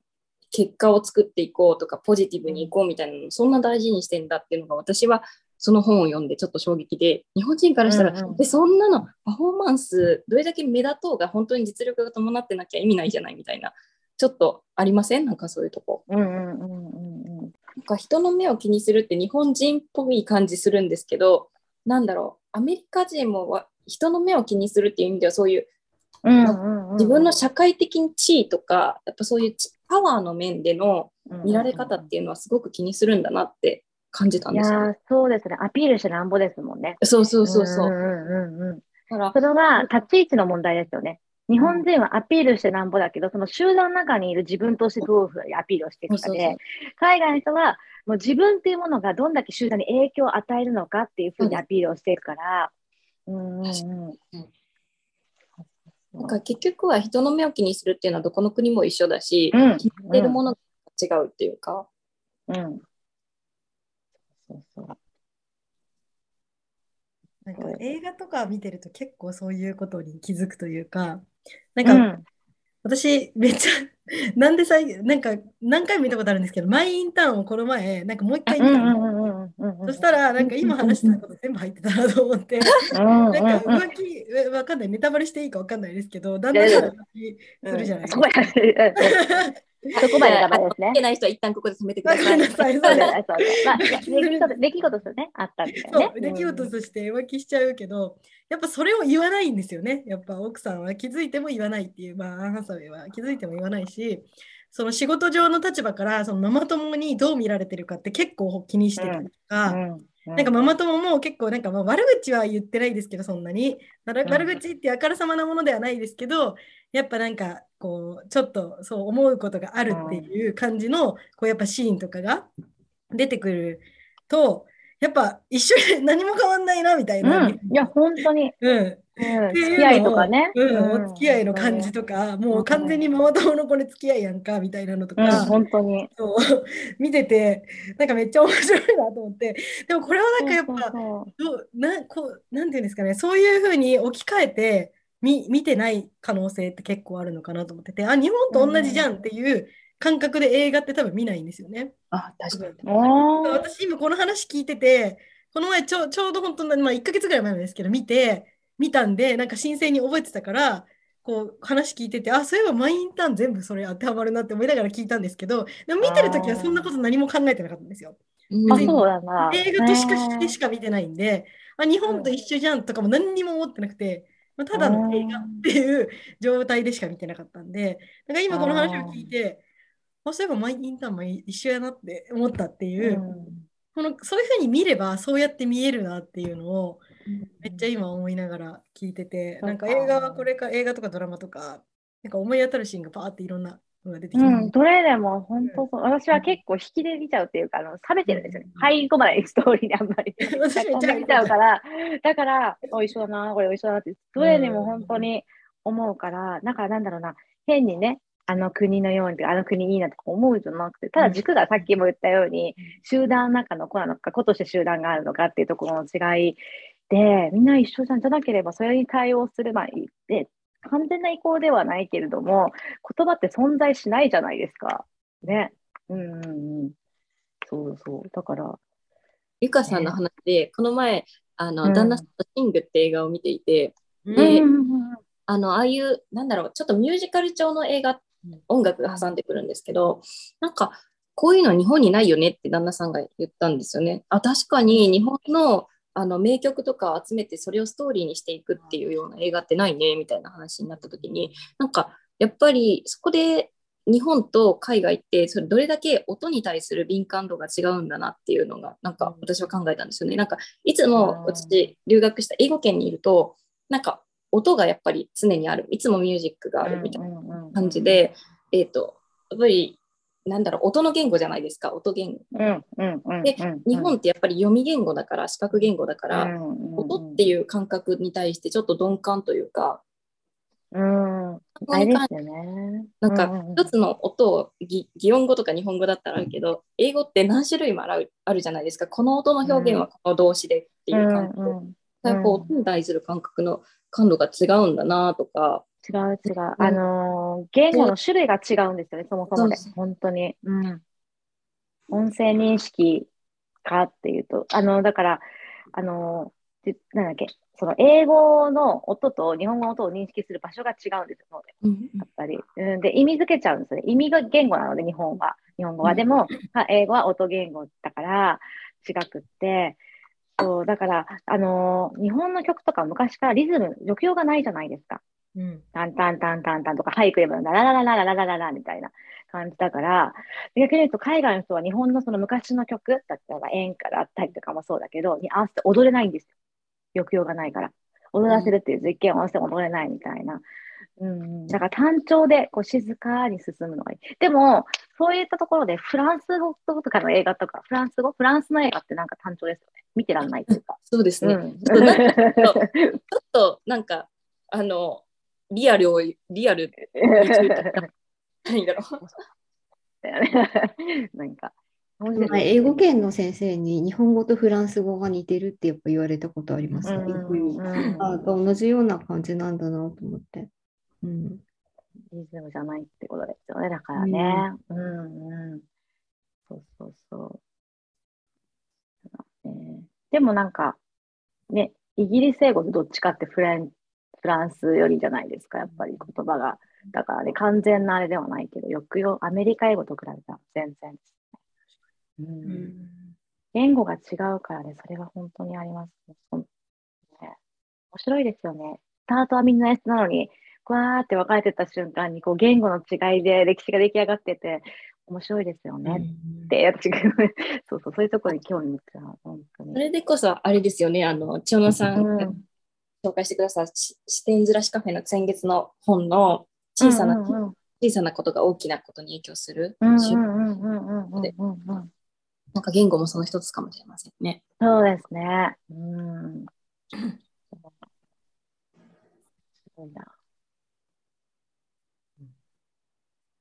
結果を作っていこうとかポジティブにいこうみたいなのそんな大事にしてんだっていうのが私はその本を読んでちょっと衝撃で日本人からしたら、うんうん、でそんなのパフォーマンスどれだけ目立とうが本当に実力が伴ってなきゃ意味ないじゃないみたいなちょっとありません？なんかそういうとこ。うんうんうんうんなんか人の目を気にするって日本人っぽい感じするんですけどなんだろうアメリカ人も人の目を気にするっていう意味ではそういう,、自分の社会的地位とかやっぱそういうパワーの面での見られ方っていうのはすごく気にするんだなって感じたんですよ、ね、いやそうですねアピールしてなんぼですもんね。そうそうそうそう。うんうんうん、それは立ち位置の問題ですよね。日本人はアピールしてなんぼだけど、その集団の中にいる自分としてどうアピールをしていくかで海外の人はもう自分っていうものがどんだけ集団に影響を与えるのかっていうふうにアピールをしていくから、うんうんうん。なんか結局は人の目を気にするっていうのはどこの国も一緒だし、うん。気にしてるものが違うっていうか、うん。そうそう。なんか映画とか見てると結構そういうことに気づくというか、なんかうん。私めっちゃ、なんでさい、なんか何回も見たことあるんですけど、マイインターンをこの前、なんかもう一回見たんですよ。うんうんうんうんうん。そしたら、なんか今話したこと全部入ってたなと思って、うんなんか浮気、えわかんない、ネタバレしていいかわかんないですけど、旦那さんが浮気するじゃないですか。そこまでそこまですね見。てない人は一旦ここで止めてくわださい。さい、そうだねそうまあ、出来事、とね、あったんだよねそう、。出来事として浮気しちゃうけど、やっぱそれを言わないんですよね。やっぱ奥さんは気づいても言わないっていう、まあ、アン・ハサウェイは気づいても言わないし、その仕事上の立場から、そのママ友にどう見られてるかって結構気にしてたりとか、うんなんかママ友も結構なんかまあ悪口は言ってないですけど、そんなに。悪口ってあからさまなものではないですけど、やっぱなんかこう、ちょっとそう思うことがあるっていう感じの、こうやっぱシーンとかが出てくると、やっぱ一緒に何も変わんないなみたいな。うん、いや、本当に、うん。うん、付き合いとかね。うん、お付き合いの感じとか、もう完全にママ友の子で付き合いやんかみたいなのとうん、か、本当に。そう。見てて、なんかめっちゃ面白いなと思って、でもこれはなんかやっぱ、そうなこうなんていうんですかね、そういうふうに置き換えてみ見てない可能性って結構あるのかなと思ってて、あ、日本と同じじゃんっていう感覚で映画って多分見ないんですよね。あ、確かに。私今この話聞いてて、この前ちょちょうど本当に、まあ、1ヶ月ぐらい前なんですけど、見て、見たんで、なんか新鮮に覚えてたから、こう話聞いてて、あ、そういえばマイインターン全部それ当てはまるなって思いながら聞いたんですけど、でも見てるときはそんなこと何も考えてなかったんですよ。うんあ、そうだな。映画としかねでしか見てないんで、あ、日本と一緒じゃんとかも何にも思ってなくて、まあ、ただの映画っていう状態でしか見てなかったんで、なんか今この話を聞いて、あ、そういえばマイインターンも一緒やなって思ったっていう、このそういうふうに見ればそうやって見えるなっていうのをめっちゃ今思いながら聞いてて、なんか映画はこれか映画とかドラマとか、なんか思い当たるシーンがパーっていろんなのが出てきて、うん、どれでも本当そう。私は結構引きで見ちゃうっていうか、あの冷めてるんですよ。ね。入り込まないストーリーであんまり。私めっちゃ見ちゃうから、だから、お一緒だな、これお一緒だなって、どれにも本当に思うから、だからなんだろうな、変にね、あの国のように、あの国いいなとか思うんじゃなくて、ただ軸がさっきも言ったように、集団の中の子なのか、子として集団があるのかっていうところの違いで、みんな一緒じゃんじゃなければ、それに対応する、まあ、で完全な意向ではないけれども、言葉って存在しないじゃないですか。ね。うんうんうん。そうそう。だから、ゆかさんの話で、この前、あの、うん旦那さんとシングって映画を見ていて、うんでうんうんうんあの、ああいう、なんだろう、ちょっとミュージカル調の映画、音楽が挟んでくるんですけど、なんか、こういうのは日本にないよねって旦那さんが言ったんですよね。あ、確かに日本のあの名曲とかを集めてそれをストーリーにしていくっていうような映画ってないねみたいな話になった時に、なんか、やっぱりそこで日本と海外ってそれどれだけ音に対する敏感度が違うんだなっていうのがなんか私は考えたんですよね。なんかいつも私留学した英語圏にいるとなんか音がやっぱり常にある。いつもミュージックがあるみたいな感じで、えっ、とやっぱりなんだろう音の言語じゃないですか音言語。うんうんうんでうん日本ってやっぱり読み言語だから視覚言語だから、うん音っていう感覚に対してちょっと鈍感というか、うん。なんか一つの音を擬擬音語とか日本語だったらあるけど、英語って何種類もあるあるじゃないですか。この音の表現はこの動詞でっていう感覚。うんうんやっぱ音に対する感覚の感度が違うんだなとか、違う違う。あのー言語の種類が違うんですよね、そもそもで。本当に。うん。音声認識かっていうと、あの、だから、あのー、じなんだっけ、その英語の音と日本語の音を認識する場所が違うんですよ、脳でやっぱり。うん、で、意味付けちゃうんですよね。意味が言語なので、日本は。日本語は。うんでも、まあ英語は音言語だから違くって、そう、だから、あのー日本の曲とか昔からリズム、抑揚がないじゃないですか。うんタンタンタンタンタンとか、ハイクレブのララララララララララみたいな感じだから、逆に言うと海外の人は日本のその昔の曲だったら演歌だったりとかもそうだけど、に合わせて踊れないんですよ。抑揚がないから。踊らせるっていう実験をしても踊れないみたいなうん、だから単調でこう静かに進むのがいい。でも、そういったところでフランス語とかの映画とか、フランス語、フランスの映画ってなんか単調ですよね。見てらんないというか。そうですね。うん、ちょっとな んか、あの、リアルを、リアル何だろう。なんか。英語圏の先生に日本語とフランス語が似てるってやっぱ言われたことありますね。あ同じような感じなんだなと思って。うん、リズムじゃないってことですよね。だからね。うん。そうそうそう。ね、でもなんか、ね、イギリス英語とどっちかってフランフランスよりじゃないですか、やっぱり言葉が。だからね、完全なあれではないけど、よくよ、アメリカ英語と比べたら全然ですね。うん、うん、言語が違うからね、それは本当にあります。ね。ね面白いですよね。スタートはみんな S なのに、わーって分かれてた瞬間にこう言語の違いで歴史が出来上がってて面白いですよね。って、私 がそうそうそういうところに興味持っちゃう本当に。それでこそあれですよねあの千代野さん、紹介してくださった視点ずらしカフェの先月の本の小さな、うんうん、小さなことが大きなことに影響するなんか言語もその一つかもしれませんね。そうですね。うん。すごいな。っ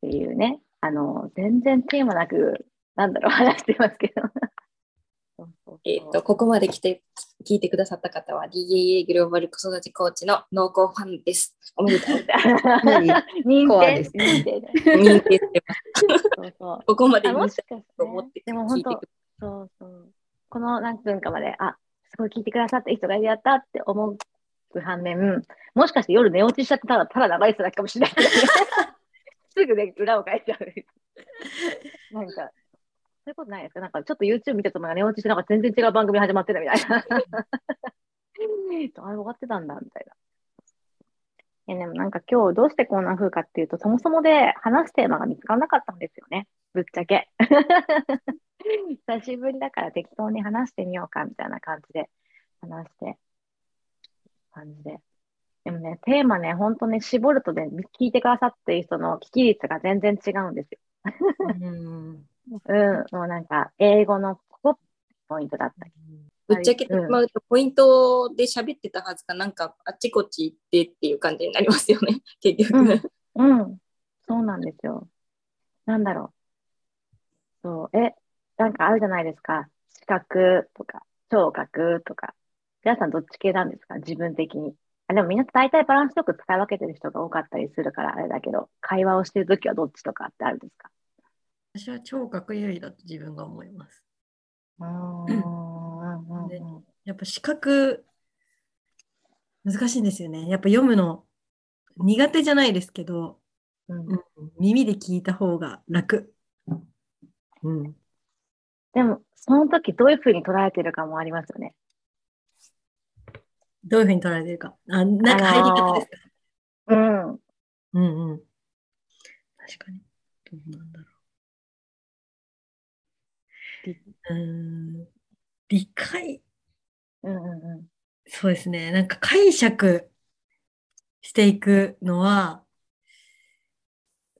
ていうね、あの、全然テーマなく、なんだろう、話してますけど。えっと、ここまで来て、聞いてくださった方は DAA グローバル子育てコーチの濃厚ファンです。おめでとうございます。認定です。認定認定してます。そうそうここまで認定と思って、でも本当、そうそう。この何分かまで、あ、すごい聞いてくださった人がいるやったって思う反面、もしかして夜寝落ちしちゃってたら、ただ流れてただけかもしれない。すぐね、裏を返しちゃう。なんか、そういうことないですか？なんかちょっと YouTube 見てたのが寝落ちしてなんか全然違う番組始まってるみたいな。あれ終わってたんだみたいな。いやでもなんか今日どうしてこんな風かっていうと、そもそもで話すテーマが見つからなかったんですよね。ぶっちゃけ。久しぶりだから適当に話してみようかみたいな感じで話して、感じで。でもね、テーマね、本当ね、絞るとね、聞いてくださってる人の聞き率が全然違うんですよ。うんうん、もうなんか、英語のここポイントだったり。ぶっちゃけてしまうと、ポイントで喋ってたはずが、なんか、あっちこっち行ってっていう感じになりますよね、結局。うん、うん、そうなんですよ。なんだろう。そう、え、なんかあるじゃないですか。視覚とか、聴覚とか。皆さんどっち系なんですか？自分的に。あでもみんな大体バランスよく使い分けてる人が多かったりするからあれだけど、会話をしてるときはどっちとかってあるんですか？私は聴覚優位だと自分が思います。でやっぱ視覚難しいんですよね。やっぱ読むの苦手じゃないですけど、うん、耳で聞いた方が楽。うん、でも、その時どういうふうに捉えてるかもありますよね。どういうふうに捉えてるか。あ、なんか入り方ですか、うん。うんうん。確かに。どうなんだろう。うん、理解、うんうんうん、そうですね。なんか解釈していくのは、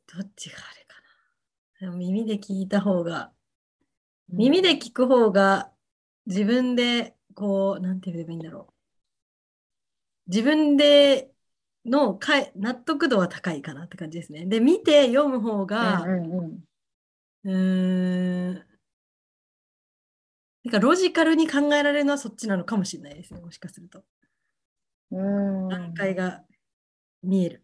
どっちがあれかな。耳で聞いた方が、耳で聞く方が自分でこう、なんて言えばいいんだろう。自分でのか納得度は高いかなって感じですね。で、見て読む方が、うん、うん、うんなんかロジカルに考えられるのはそっちなのかもしれないですね、もしかすると。うん段階が見える。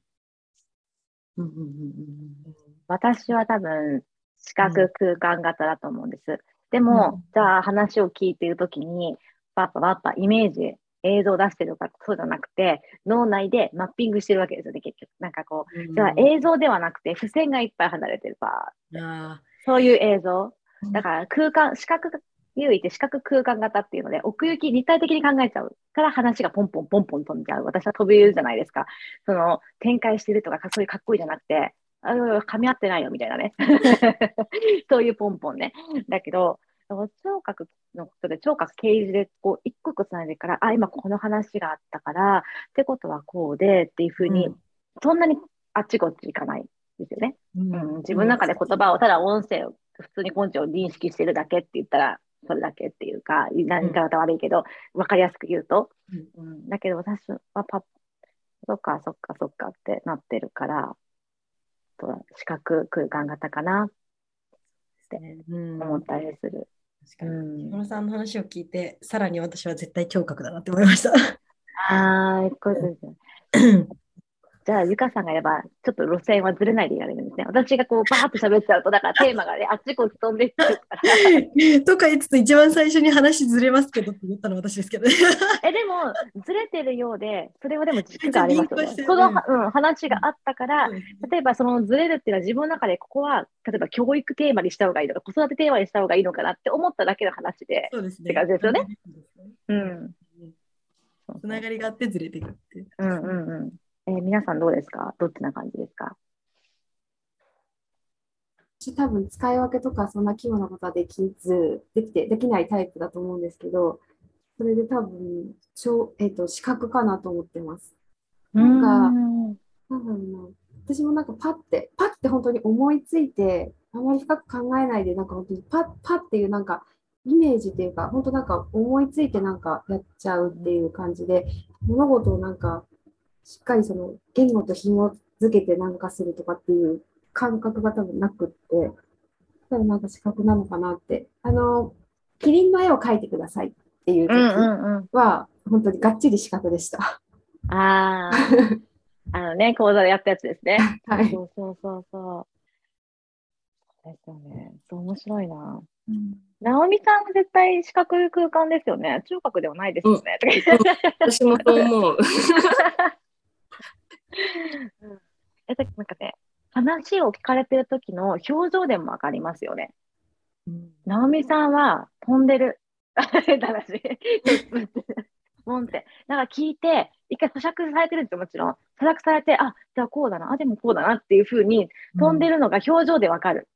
うんうんうん、私は多分、視覚空間型だと思うんです。でも、うん、じゃあ話を聞いているときに、パッパパッパイメージ、映像を出してるかそうじゃなくて、脳内でマッピングしてるわけですよね、結局。なんかこう、うん、じゃあ映像ではなくて、付箋がいっぱい離れてるパーそういう映像。だから空間、視覚優位って視覚空間型っていうので、奥行き立体的に考えちゃうから話がポンポンポンポン飛んじゃう。私は飛びるじゃないですか。その、展開してるとか、そういうかっこいいじゃなくて、あ噛み合ってないよみたいなね。そういうポンポンね。だけど、聴覚のことで、聴覚掲示で、こう、一個一個つないでから、あ、今この話があったから、ってことはこうで、っていうふうに、そんなにあっちこっち行かないですよね。ううんん、自分の中で言葉を、ただ音声を、普通に根性を認識してるだけって言ったら、それだけっていうか、何言い方悪いけど、わかりやすく言うと。うん、だけど私はパッ、そっかそっかそっかってなってるから、視覚空間型かなってうん思ったりする。確かに。うん小野さんの話を聞いて、さらに私は絶対聴覚だなって思いました。あー、こういうことですよね。じゃあ、ゆかさんがやれば、ちょっと路線はずれないでいられるんですね。私がこう、バーッと喋っちゃうと、だからテーマがね、あっちこっち飛んでいっちゃうから。とか言いつつ、一番最初に話ずれますけどって言ったのは私ですけどね。え、でも、ずれてるようで、それはでも軸がありますよね その、うん、話があったから例えばそのずれるっていうのは自分の中でここは、例えば教育テーマにした方がいいのか、子育てテーマにした方がいいのかなって思っただけの話で、そうですね。って感じですよねそうん。つながりがあってずれていくっていう。うんうんうん。えー皆さんどうですか？どっちな感じですか？私多分使い分けとかそんな規模なことはできず、できて、できないタイプだと思うんですけど、それで多分、ちょえっと、資格かなと思ってます。なんかうんなんだろうな。私もなんかパッて、パッて本当に思いついて、あまり深く考えないで、なんか本当にパッ、パッっていうなんかイメージっていうか、本当なんか思いついてなんかやっちゃうっていう感じで、物事をなんかしっかりその言語と紐づけてなんかするとかっていう感覚が多分なくって、だからなんか資格なのかなって。あの、キリンの絵を描いてくださいっていう時うんうんうん。は、本当にがっちり資格でした。ああ、あのね、講座でやったやつですね。はい。そうそうそうそう。ですよね。そう、面白いな。直美さんは絶対視覚空間ですよね。聴覚ではないですよね。とか言って私もそう思う。うんえだなんかね、話を聞かれてる時の表情でもわかりますよね。直美さんは飛んでる。変な話。ポンって。なんか聞いて、一回咀嚼されてるんですよ、もちろん。咀嚼されて、あ、じゃあこうだな、あ、でもこうだなっていうふうに飛んでるのが表情でわかる。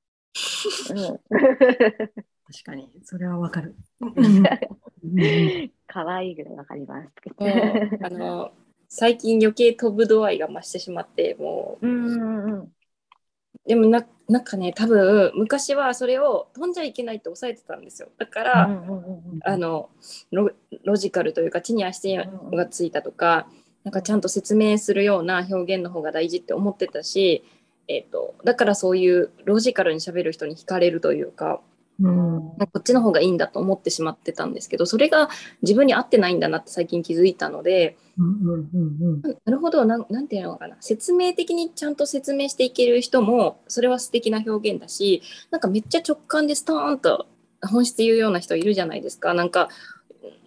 うん確かに、それはわかる。可愛いぐらいわかります。あの最近余計飛ぶ度合いが増してしまってもう。んうんうん。うでもななんかね多分昔はそれを飛んじゃいけないって抑えてたんですよ。だから、うんうんうんうんあのロロジカルというか地に足がついたとかなんかちゃんと説明するような表現の方が大事って思ってたし、えー、とだからそういうロジカルに喋る人に惹かれるというかうん。こっちの方がいいんだと思ってしまってたんですけどそれが自分に合ってないんだなって最近気づいたのでうんうんうんなるほどなんなんていうのかな。説明的にちゃんと説明していける人もそれは素敵な表現だしなんかめっちゃ直感でストーンと本質言うような人いるじゃないですか。なんか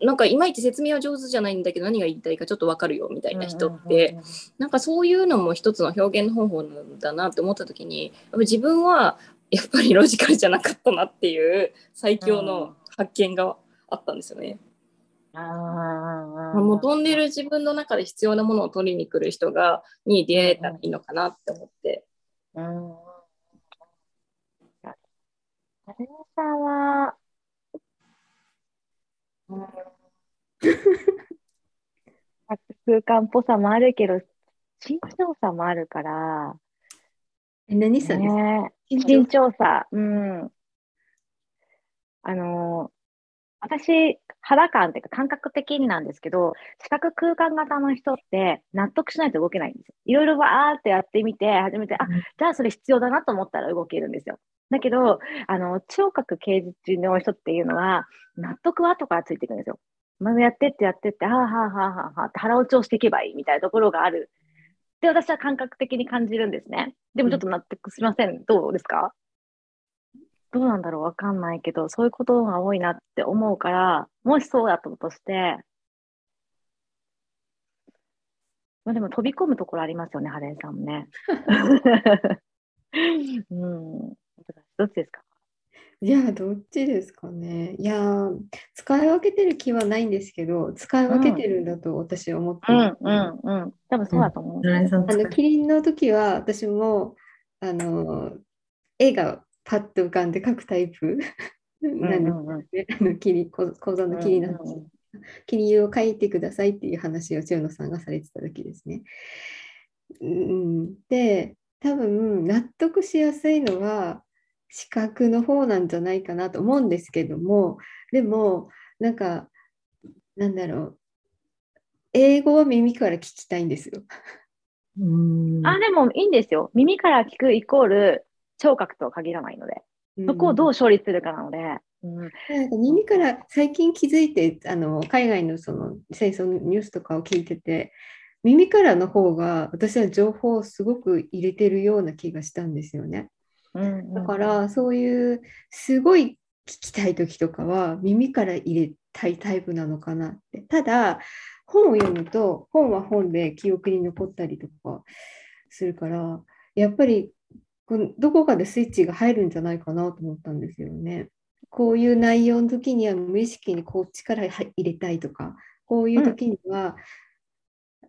なんかいまいち説明は上手じゃないんだけど何が言いたいかちょっとわかるよみたいな人って、なんかそういうのも一つの表現方法なんだなって思った時に自分はやっぱりロジカルじゃなかったなっていう最強の発見があったんですよね。あもう飛んでる自分の中で必要なものを取りに来る人がに出会えたらいいのかなって思って。うん。あれさんは、うん、空間っぽさもあるけど、慎重さもあるから、え何さですかね、緊張慎重さ、うん。あの、私、肌感っていうか感覚的になんですけど、視覚空間型の人って納得しないと動けないんですよ。いろいろわーってやってみて、初めて、あ、うんじゃあそれ必要だなと思ったら動けるんですよ。だけど、あの、聴覚掲示中の人っていうのは、納得は後からついていくんですよ。まずやってってやってって、はあはあはあはあはあって腹落ちをしていけばいいみたいなところがある。で、私は感覚的に感じるんですね。でもちょっと納得しません。どうですか？どうなんだろう？わかんないけど、そういうことが多いなって思うから、もしそうだったとして、まあでも飛び込むところありますよね、ハレンさんもね。うん。どっちですか？いや、どっちですかね。いや、使い分けてる気はないんですけど、使い分けてるんだと私は思ってうんます。うんうん。多分そうだと思う。んあの、キリンの時は私も、あの、絵がパッと浮かんで描くタイプなんですうんうんね。あの、キリン、講講座のキリンのうんうん話。キリンを描いてくださいっていう話を千代野さんがされてた時ですね。うん、で多分納得しやすいのは視覚の方なんじゃないかなと思うんですけどもでもなんかなんだろう英語は耳から聞きたいんですよ。うんあでもいいんですよ。耳から聞くイコール聴覚とは限らないので、そこをどう勝利するかなので。うん、なんか耳から最近気づいてあの海外のその戦争のニュースとかを聞いてて耳からの方が私は情報をすごく入れてるような気がしたんですよね。うん、だからそういうすごい聞きたい時とかは耳から入れたいタイプなのかなって。ただ本を読むと本は本で記憶に残ったりとかするからやっぱりどこかでスイッチが入るんじゃないかなと思ったんですよね。こういう内容の時には無意識にこう力入れたいとかこういう時には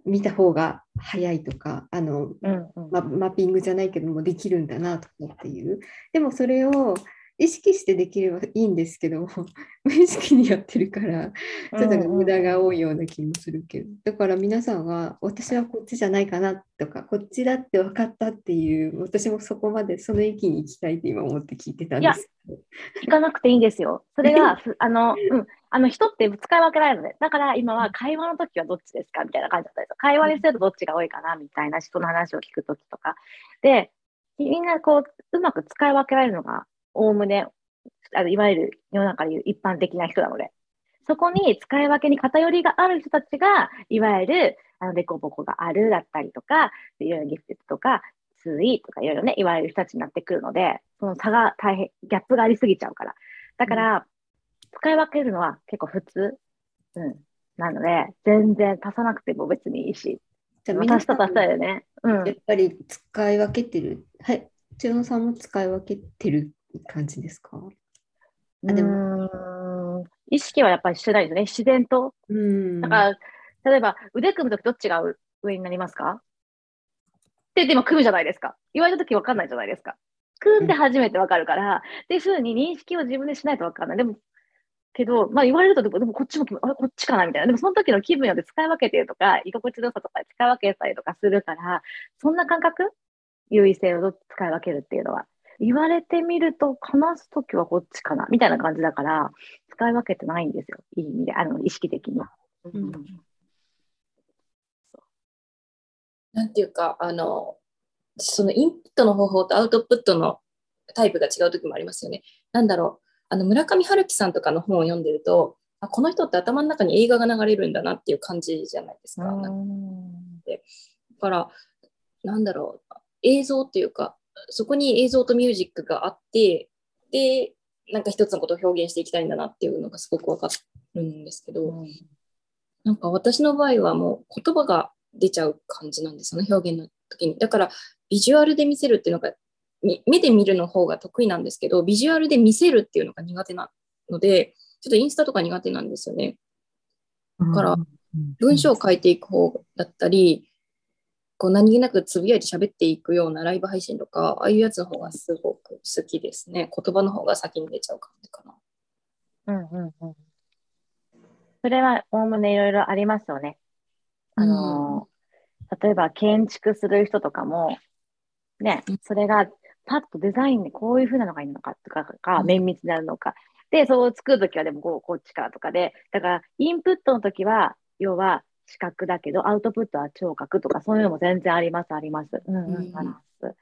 見た方が早いとか、あの、うんうん、マッピングじゃないけどもできるんだなとかっていう。でもそれを意識してできればいいんですけど 無意識にやってるからちょっと無駄が多いような気もするけど、だから皆さんは私はこっちじゃないかなとかこっちだって分かったっていう私もそこまでその域に行きたいって今思って聞いてたんですけど。行かなくていいんですよ。それがあの、うん、あの人って使い分けられるので、だから今は会話の時はどっちですかみたいな感じだったんですよ。会話にするとどっちが多いかなみたいな人の話を聞く時とか。で、みんなこう、うまく使い分けられるのがおおむね、あのいわゆる世の中でいう一般的な人なので、そこに使い分けに偏りがある人たちが、いわゆる、あの、デコボコがあるだったりとか、いろいろギフテッドとか、ツイとかいろいろね、いわゆる人たちになってくるので、その差が大変、ギャップがありすぎちゃうから。だから、うん、使い分けるのは結構普通。うん。なので、全然足さなくても別にいいし。じゃあ、足した足したよね。うん。やっぱり使い分けてる。はい。千代さんも使い分けてる感じですか？あでも意識はやっぱりしてないですね。自然と。うん。だから、例えば腕組むときどっちが上になりますか？ってでも組むじゃないですか。言われたとき分かんないじゃないですか。組んで初めて分かるから、っていうふうに認識を自分でしないと分かんない。でも、けど、まあ言われると、でもこっちも、あこっちかなみたいな。でもその時の気分によって使い分けてるとか、居心地の良さとか使い分けたりとかするから、そんな感覚？優位性を使い分けるっていうのは。言われてみると、話すときはこっちかなみたいな感じだから、使い分けてないんですよ。いい意味で、あの、意識的に。うん、なんていうか、あの、そのインプットの方法とアウトプットのタイプが違う時もありますよね。なんだろう、あの村上春樹さんとかの本を読んでると、あこの人って頭の中に映画が流れるんだなっていう感じじゃないですか。でだから、なんだろう、映像っていうか、そこに映像とミュージックがあって、で、なんか一つのことを表現していきたいんだなっていうのがすごくわかるんですけど、うん、なんか私の場合はもう言葉が出ちゃう感じなんですよね、表現の時に。だから、ビジュアルで見せるっていうのが目で見るの方が得意なんですけど、ビジュアルで見せるっていうのが苦手なので、ちょっとインスタとか苦手なんですよね。だから、文章を書いていく方だったり、こう何気なくつぶやいて喋っていくようなライブ配信とか、ああいうやつの方がすごく好きですね。言葉の方が先に出ちゃう感じかな。うんうんうん。それはおおむねいろいろありますよね。あの、うん、例えば建築する人とかも、ね、それがパッとデザインでこういう風なのがいいのかとかが綿密になるのか。で、そう作るときはでもこうこっちからとかで、だからインプットのときは、要は視覚だけど、アウトプットは聴覚とか、そういうのも全然あります、あります。うんうん、あります。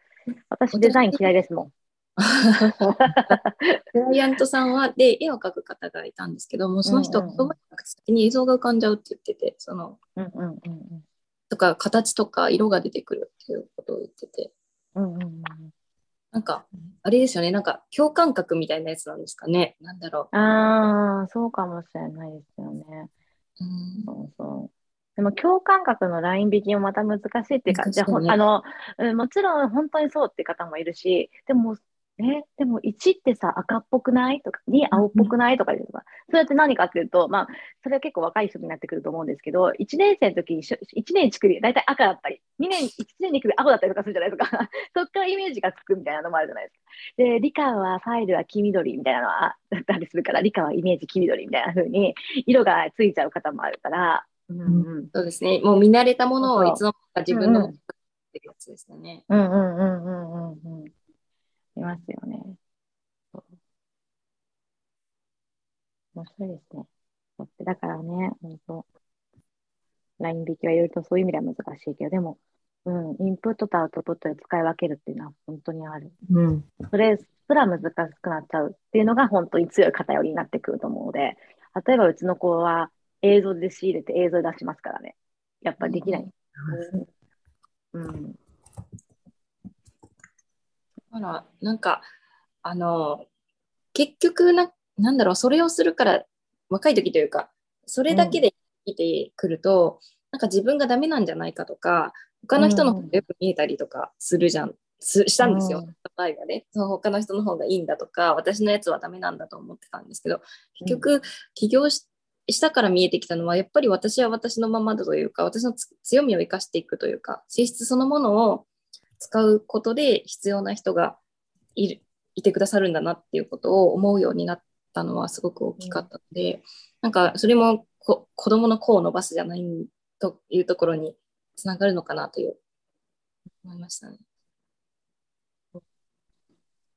私、デザイン嫌いですもん。クライアントさんはで絵を描く方がいたんですけどもその人は言葉じゃなくて先に映像が浮かんじゃうって言っててその、うんうんうん、とか形とか色が出てくるっていうことを言ってて、うんうんうん、なんか、あれですよね、なんか共感覚みたいなやつなんですかね。なんだろう。ああ、そうかもしれないですよね。うん、そうそう。でも共感覚のライン引きもまた難しいっていうか、じゃあ、あの、もちろん本当にそうって方もいるし、でもえ、でも1ってさ、赤っぽくないとか、2青っぽくないとか言うとか、それって何かっていうと、まあ、それは結構若い人になってくると思うんですけど、1年生の時に、1年1組、大体赤だったり、2年、1年2組青だったりとかするじゃないですか。そっからイメージがつくみたいなのもあるじゃないですか。で、理科はファイルは黄緑みたいなのはだったりするから、理科はイメージ黄緑みたいな風に、色がついちゃう方もあるから、うんうん、そうですね。もう見慣れたものをいつの間にか自分のってるやつですね。うんうんうんうんうんうん。いますよね。面白いですね。だからね、本当ライン引きは言うとそういう意味では難しいけど、でも、うん、インプットとアウトプットで使い分けるっていうのは本当にある。うん。それすら難しくなっちゃうっていうのが本当に強い偏りになってくると思うので、例えばうちの子は映像で仕入れて映像で出しますからね。やっぱできない。うん。だから、なんか、あの、結局な、なんだろう、それをするから、若い時というか、それだけで生きてくると、なんか自分がダメなんじゃないかとか、他の人の方がよく見えたりとかするじゃん、すしたんですよ、うん場合はね。その他の人の方がいいんだとか、私のやつはダメなんだと思ってたんですけど、結局、起業ししたから見えてきたのは、やっぱり私は私のままだというか、私の強みを生かしていくというか、性質そのものを使うことで必要な人がいるいてくださるんだなっていうことを思うようになったのはすごく大きかったので、なんかそれもこ子供の子を伸ばすじゃないというところにつながるのかなという思いましたね。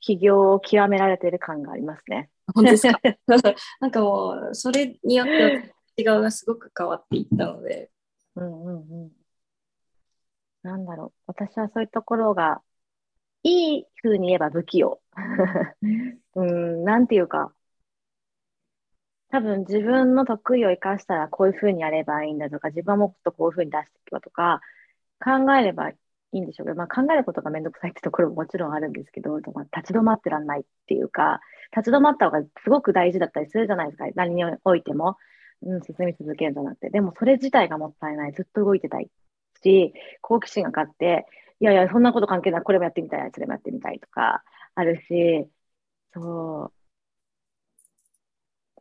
起業を極められている感がありますね。本当ですか？なんかもうそれによって違うがすごく変わっていったので、うんうんうん。なんだろう。私はそういうところが、いい風に言えば不器用。うん、なんていうか、多分自分の得意を生かしたらこういう風にやればいいんだとか、自分はもっとこういう風に出していけばとか、考えればいいんでしょうけど、まあ、考えることがめんどくさいってところももちろんあるんですけど、まあ立ち止まってらんないっていうか、立ち止まった方がすごく大事だったりするじゃないですか。何においても。うん、進み続けるんだなって。でもそれ自体がもったいない。ずっと動いてたいし、好奇心が勝って、いやいや、そんなこと関係ない。これもやってみたい。あいつでもやってみたいとか、あるし、そ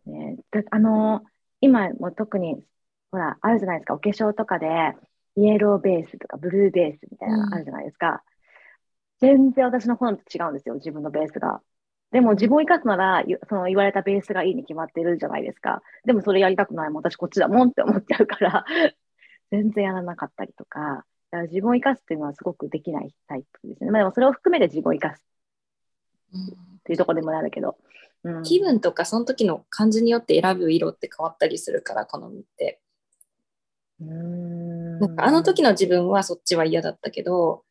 う。ね、あの今も特に、ほら、あるじゃないですか。お化粧とかで、イエローベースとかブルーベースみたいなのあるじゃないですか。全然私の好みと違うんですよ。自分のベースが。でも自分を生かすなら、ゆその言われたベースがいいに決まってるじゃないですか。でもそれやりたくないもん、私こっちだもんって思っちゃうから、全然やらなかったりとか、だから自分を生かすっていうのはすごくできないタイプですね。まあでもそれを含めて自分を生かすっていうところでもなるけど。うん、気分とかその時の感じによって選ぶ色って変わったりするから好みって。うーんなんかあの時の自分はそっちは嫌だったけど、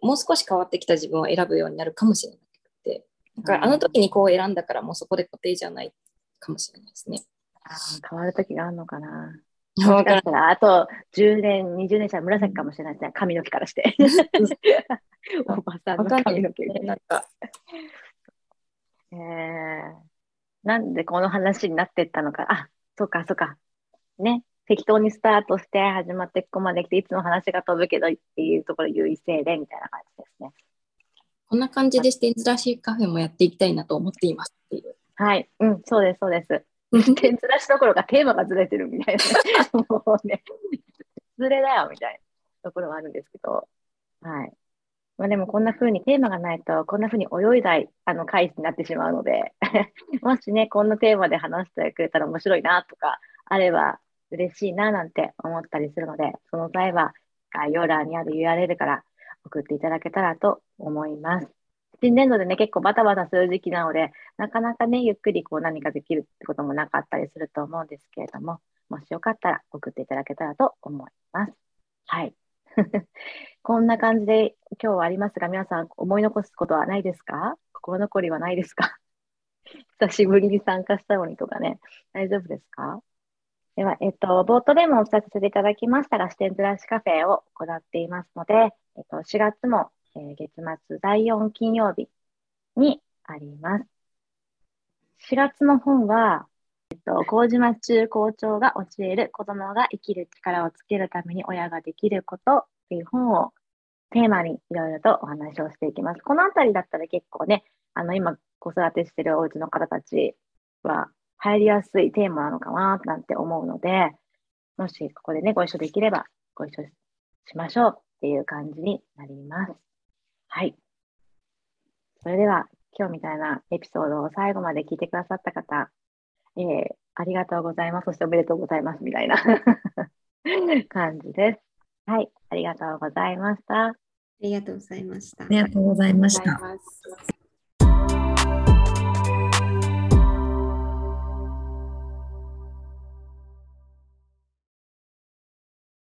もう少し変わってきた自分を選ぶようになるかもしれなくて、だからあの時にこう選んだからもうそこで固定じゃないかもしれないですね。あー変わる時があるのかな。わかもしからあと10年、20年したら紫かもしれないですね。髪の毛からして。おばさんの髪の毛ね。なんか、えー、なんでこの話になってったのか。あ、そうか、そうか。ね。適当にスタートして始まってここまで来て、いつも話が飛ぶけどっていうところ優位性でみたいな感じですね。こんな感じでして珍しいカフェもやっていきたいなと思っていますっていう。はい。うん、そうです、そうです。点ずらしどころかテーマがずれてるみたいな、ね。もうね、ずれだよみたいなところはあるんですけど。はい。まあでもこんな風にテーマがないと、こんな風に泳いだいあの回になってしまうので、もしね、こんなテーマで話してくれたら面白いなとか、あれば嬉しいななんて思ったりするので、その際は概要欄にある URL から送っていただけたらと思います。新年度でね、結構バタバタする時期なので、なかなかね、ゆっくりこう何かできるってこともなかったりすると思うんですけれども、もしよかったら送っていただけたらと思います。はい。こんな感じで今日はありますが、皆さん思い残すことはないですか？心残りはないですか？久しぶりに参加したのにとかね、大丈夫ですか？では、えっと、冒頭でもお伝えさせていただきましたが、視点ずらしカフェを行っていますので、えっと、4月も、えー月末第4金曜日にあります。4月の本は、えっと、麹町中高長が教える子供が生きる力をつけるために親ができることっていう本をテーマにいろいろとお話をしていきます。このあたりだったら結構ね、あの、今子育てしてるお家の方たちは入りやすいテーマなのかななんて思うので、もしここでね、ご一緒できればご一緒しましょうっていう感じになります。はい。それでは、今日みたいなエピソードを最後まで聞いてくださった方、えーありがとうございます。そしておめでとうございます。みたいな 感じです。はい。ありがとうございました。ありがとうございました。ありがとうございました。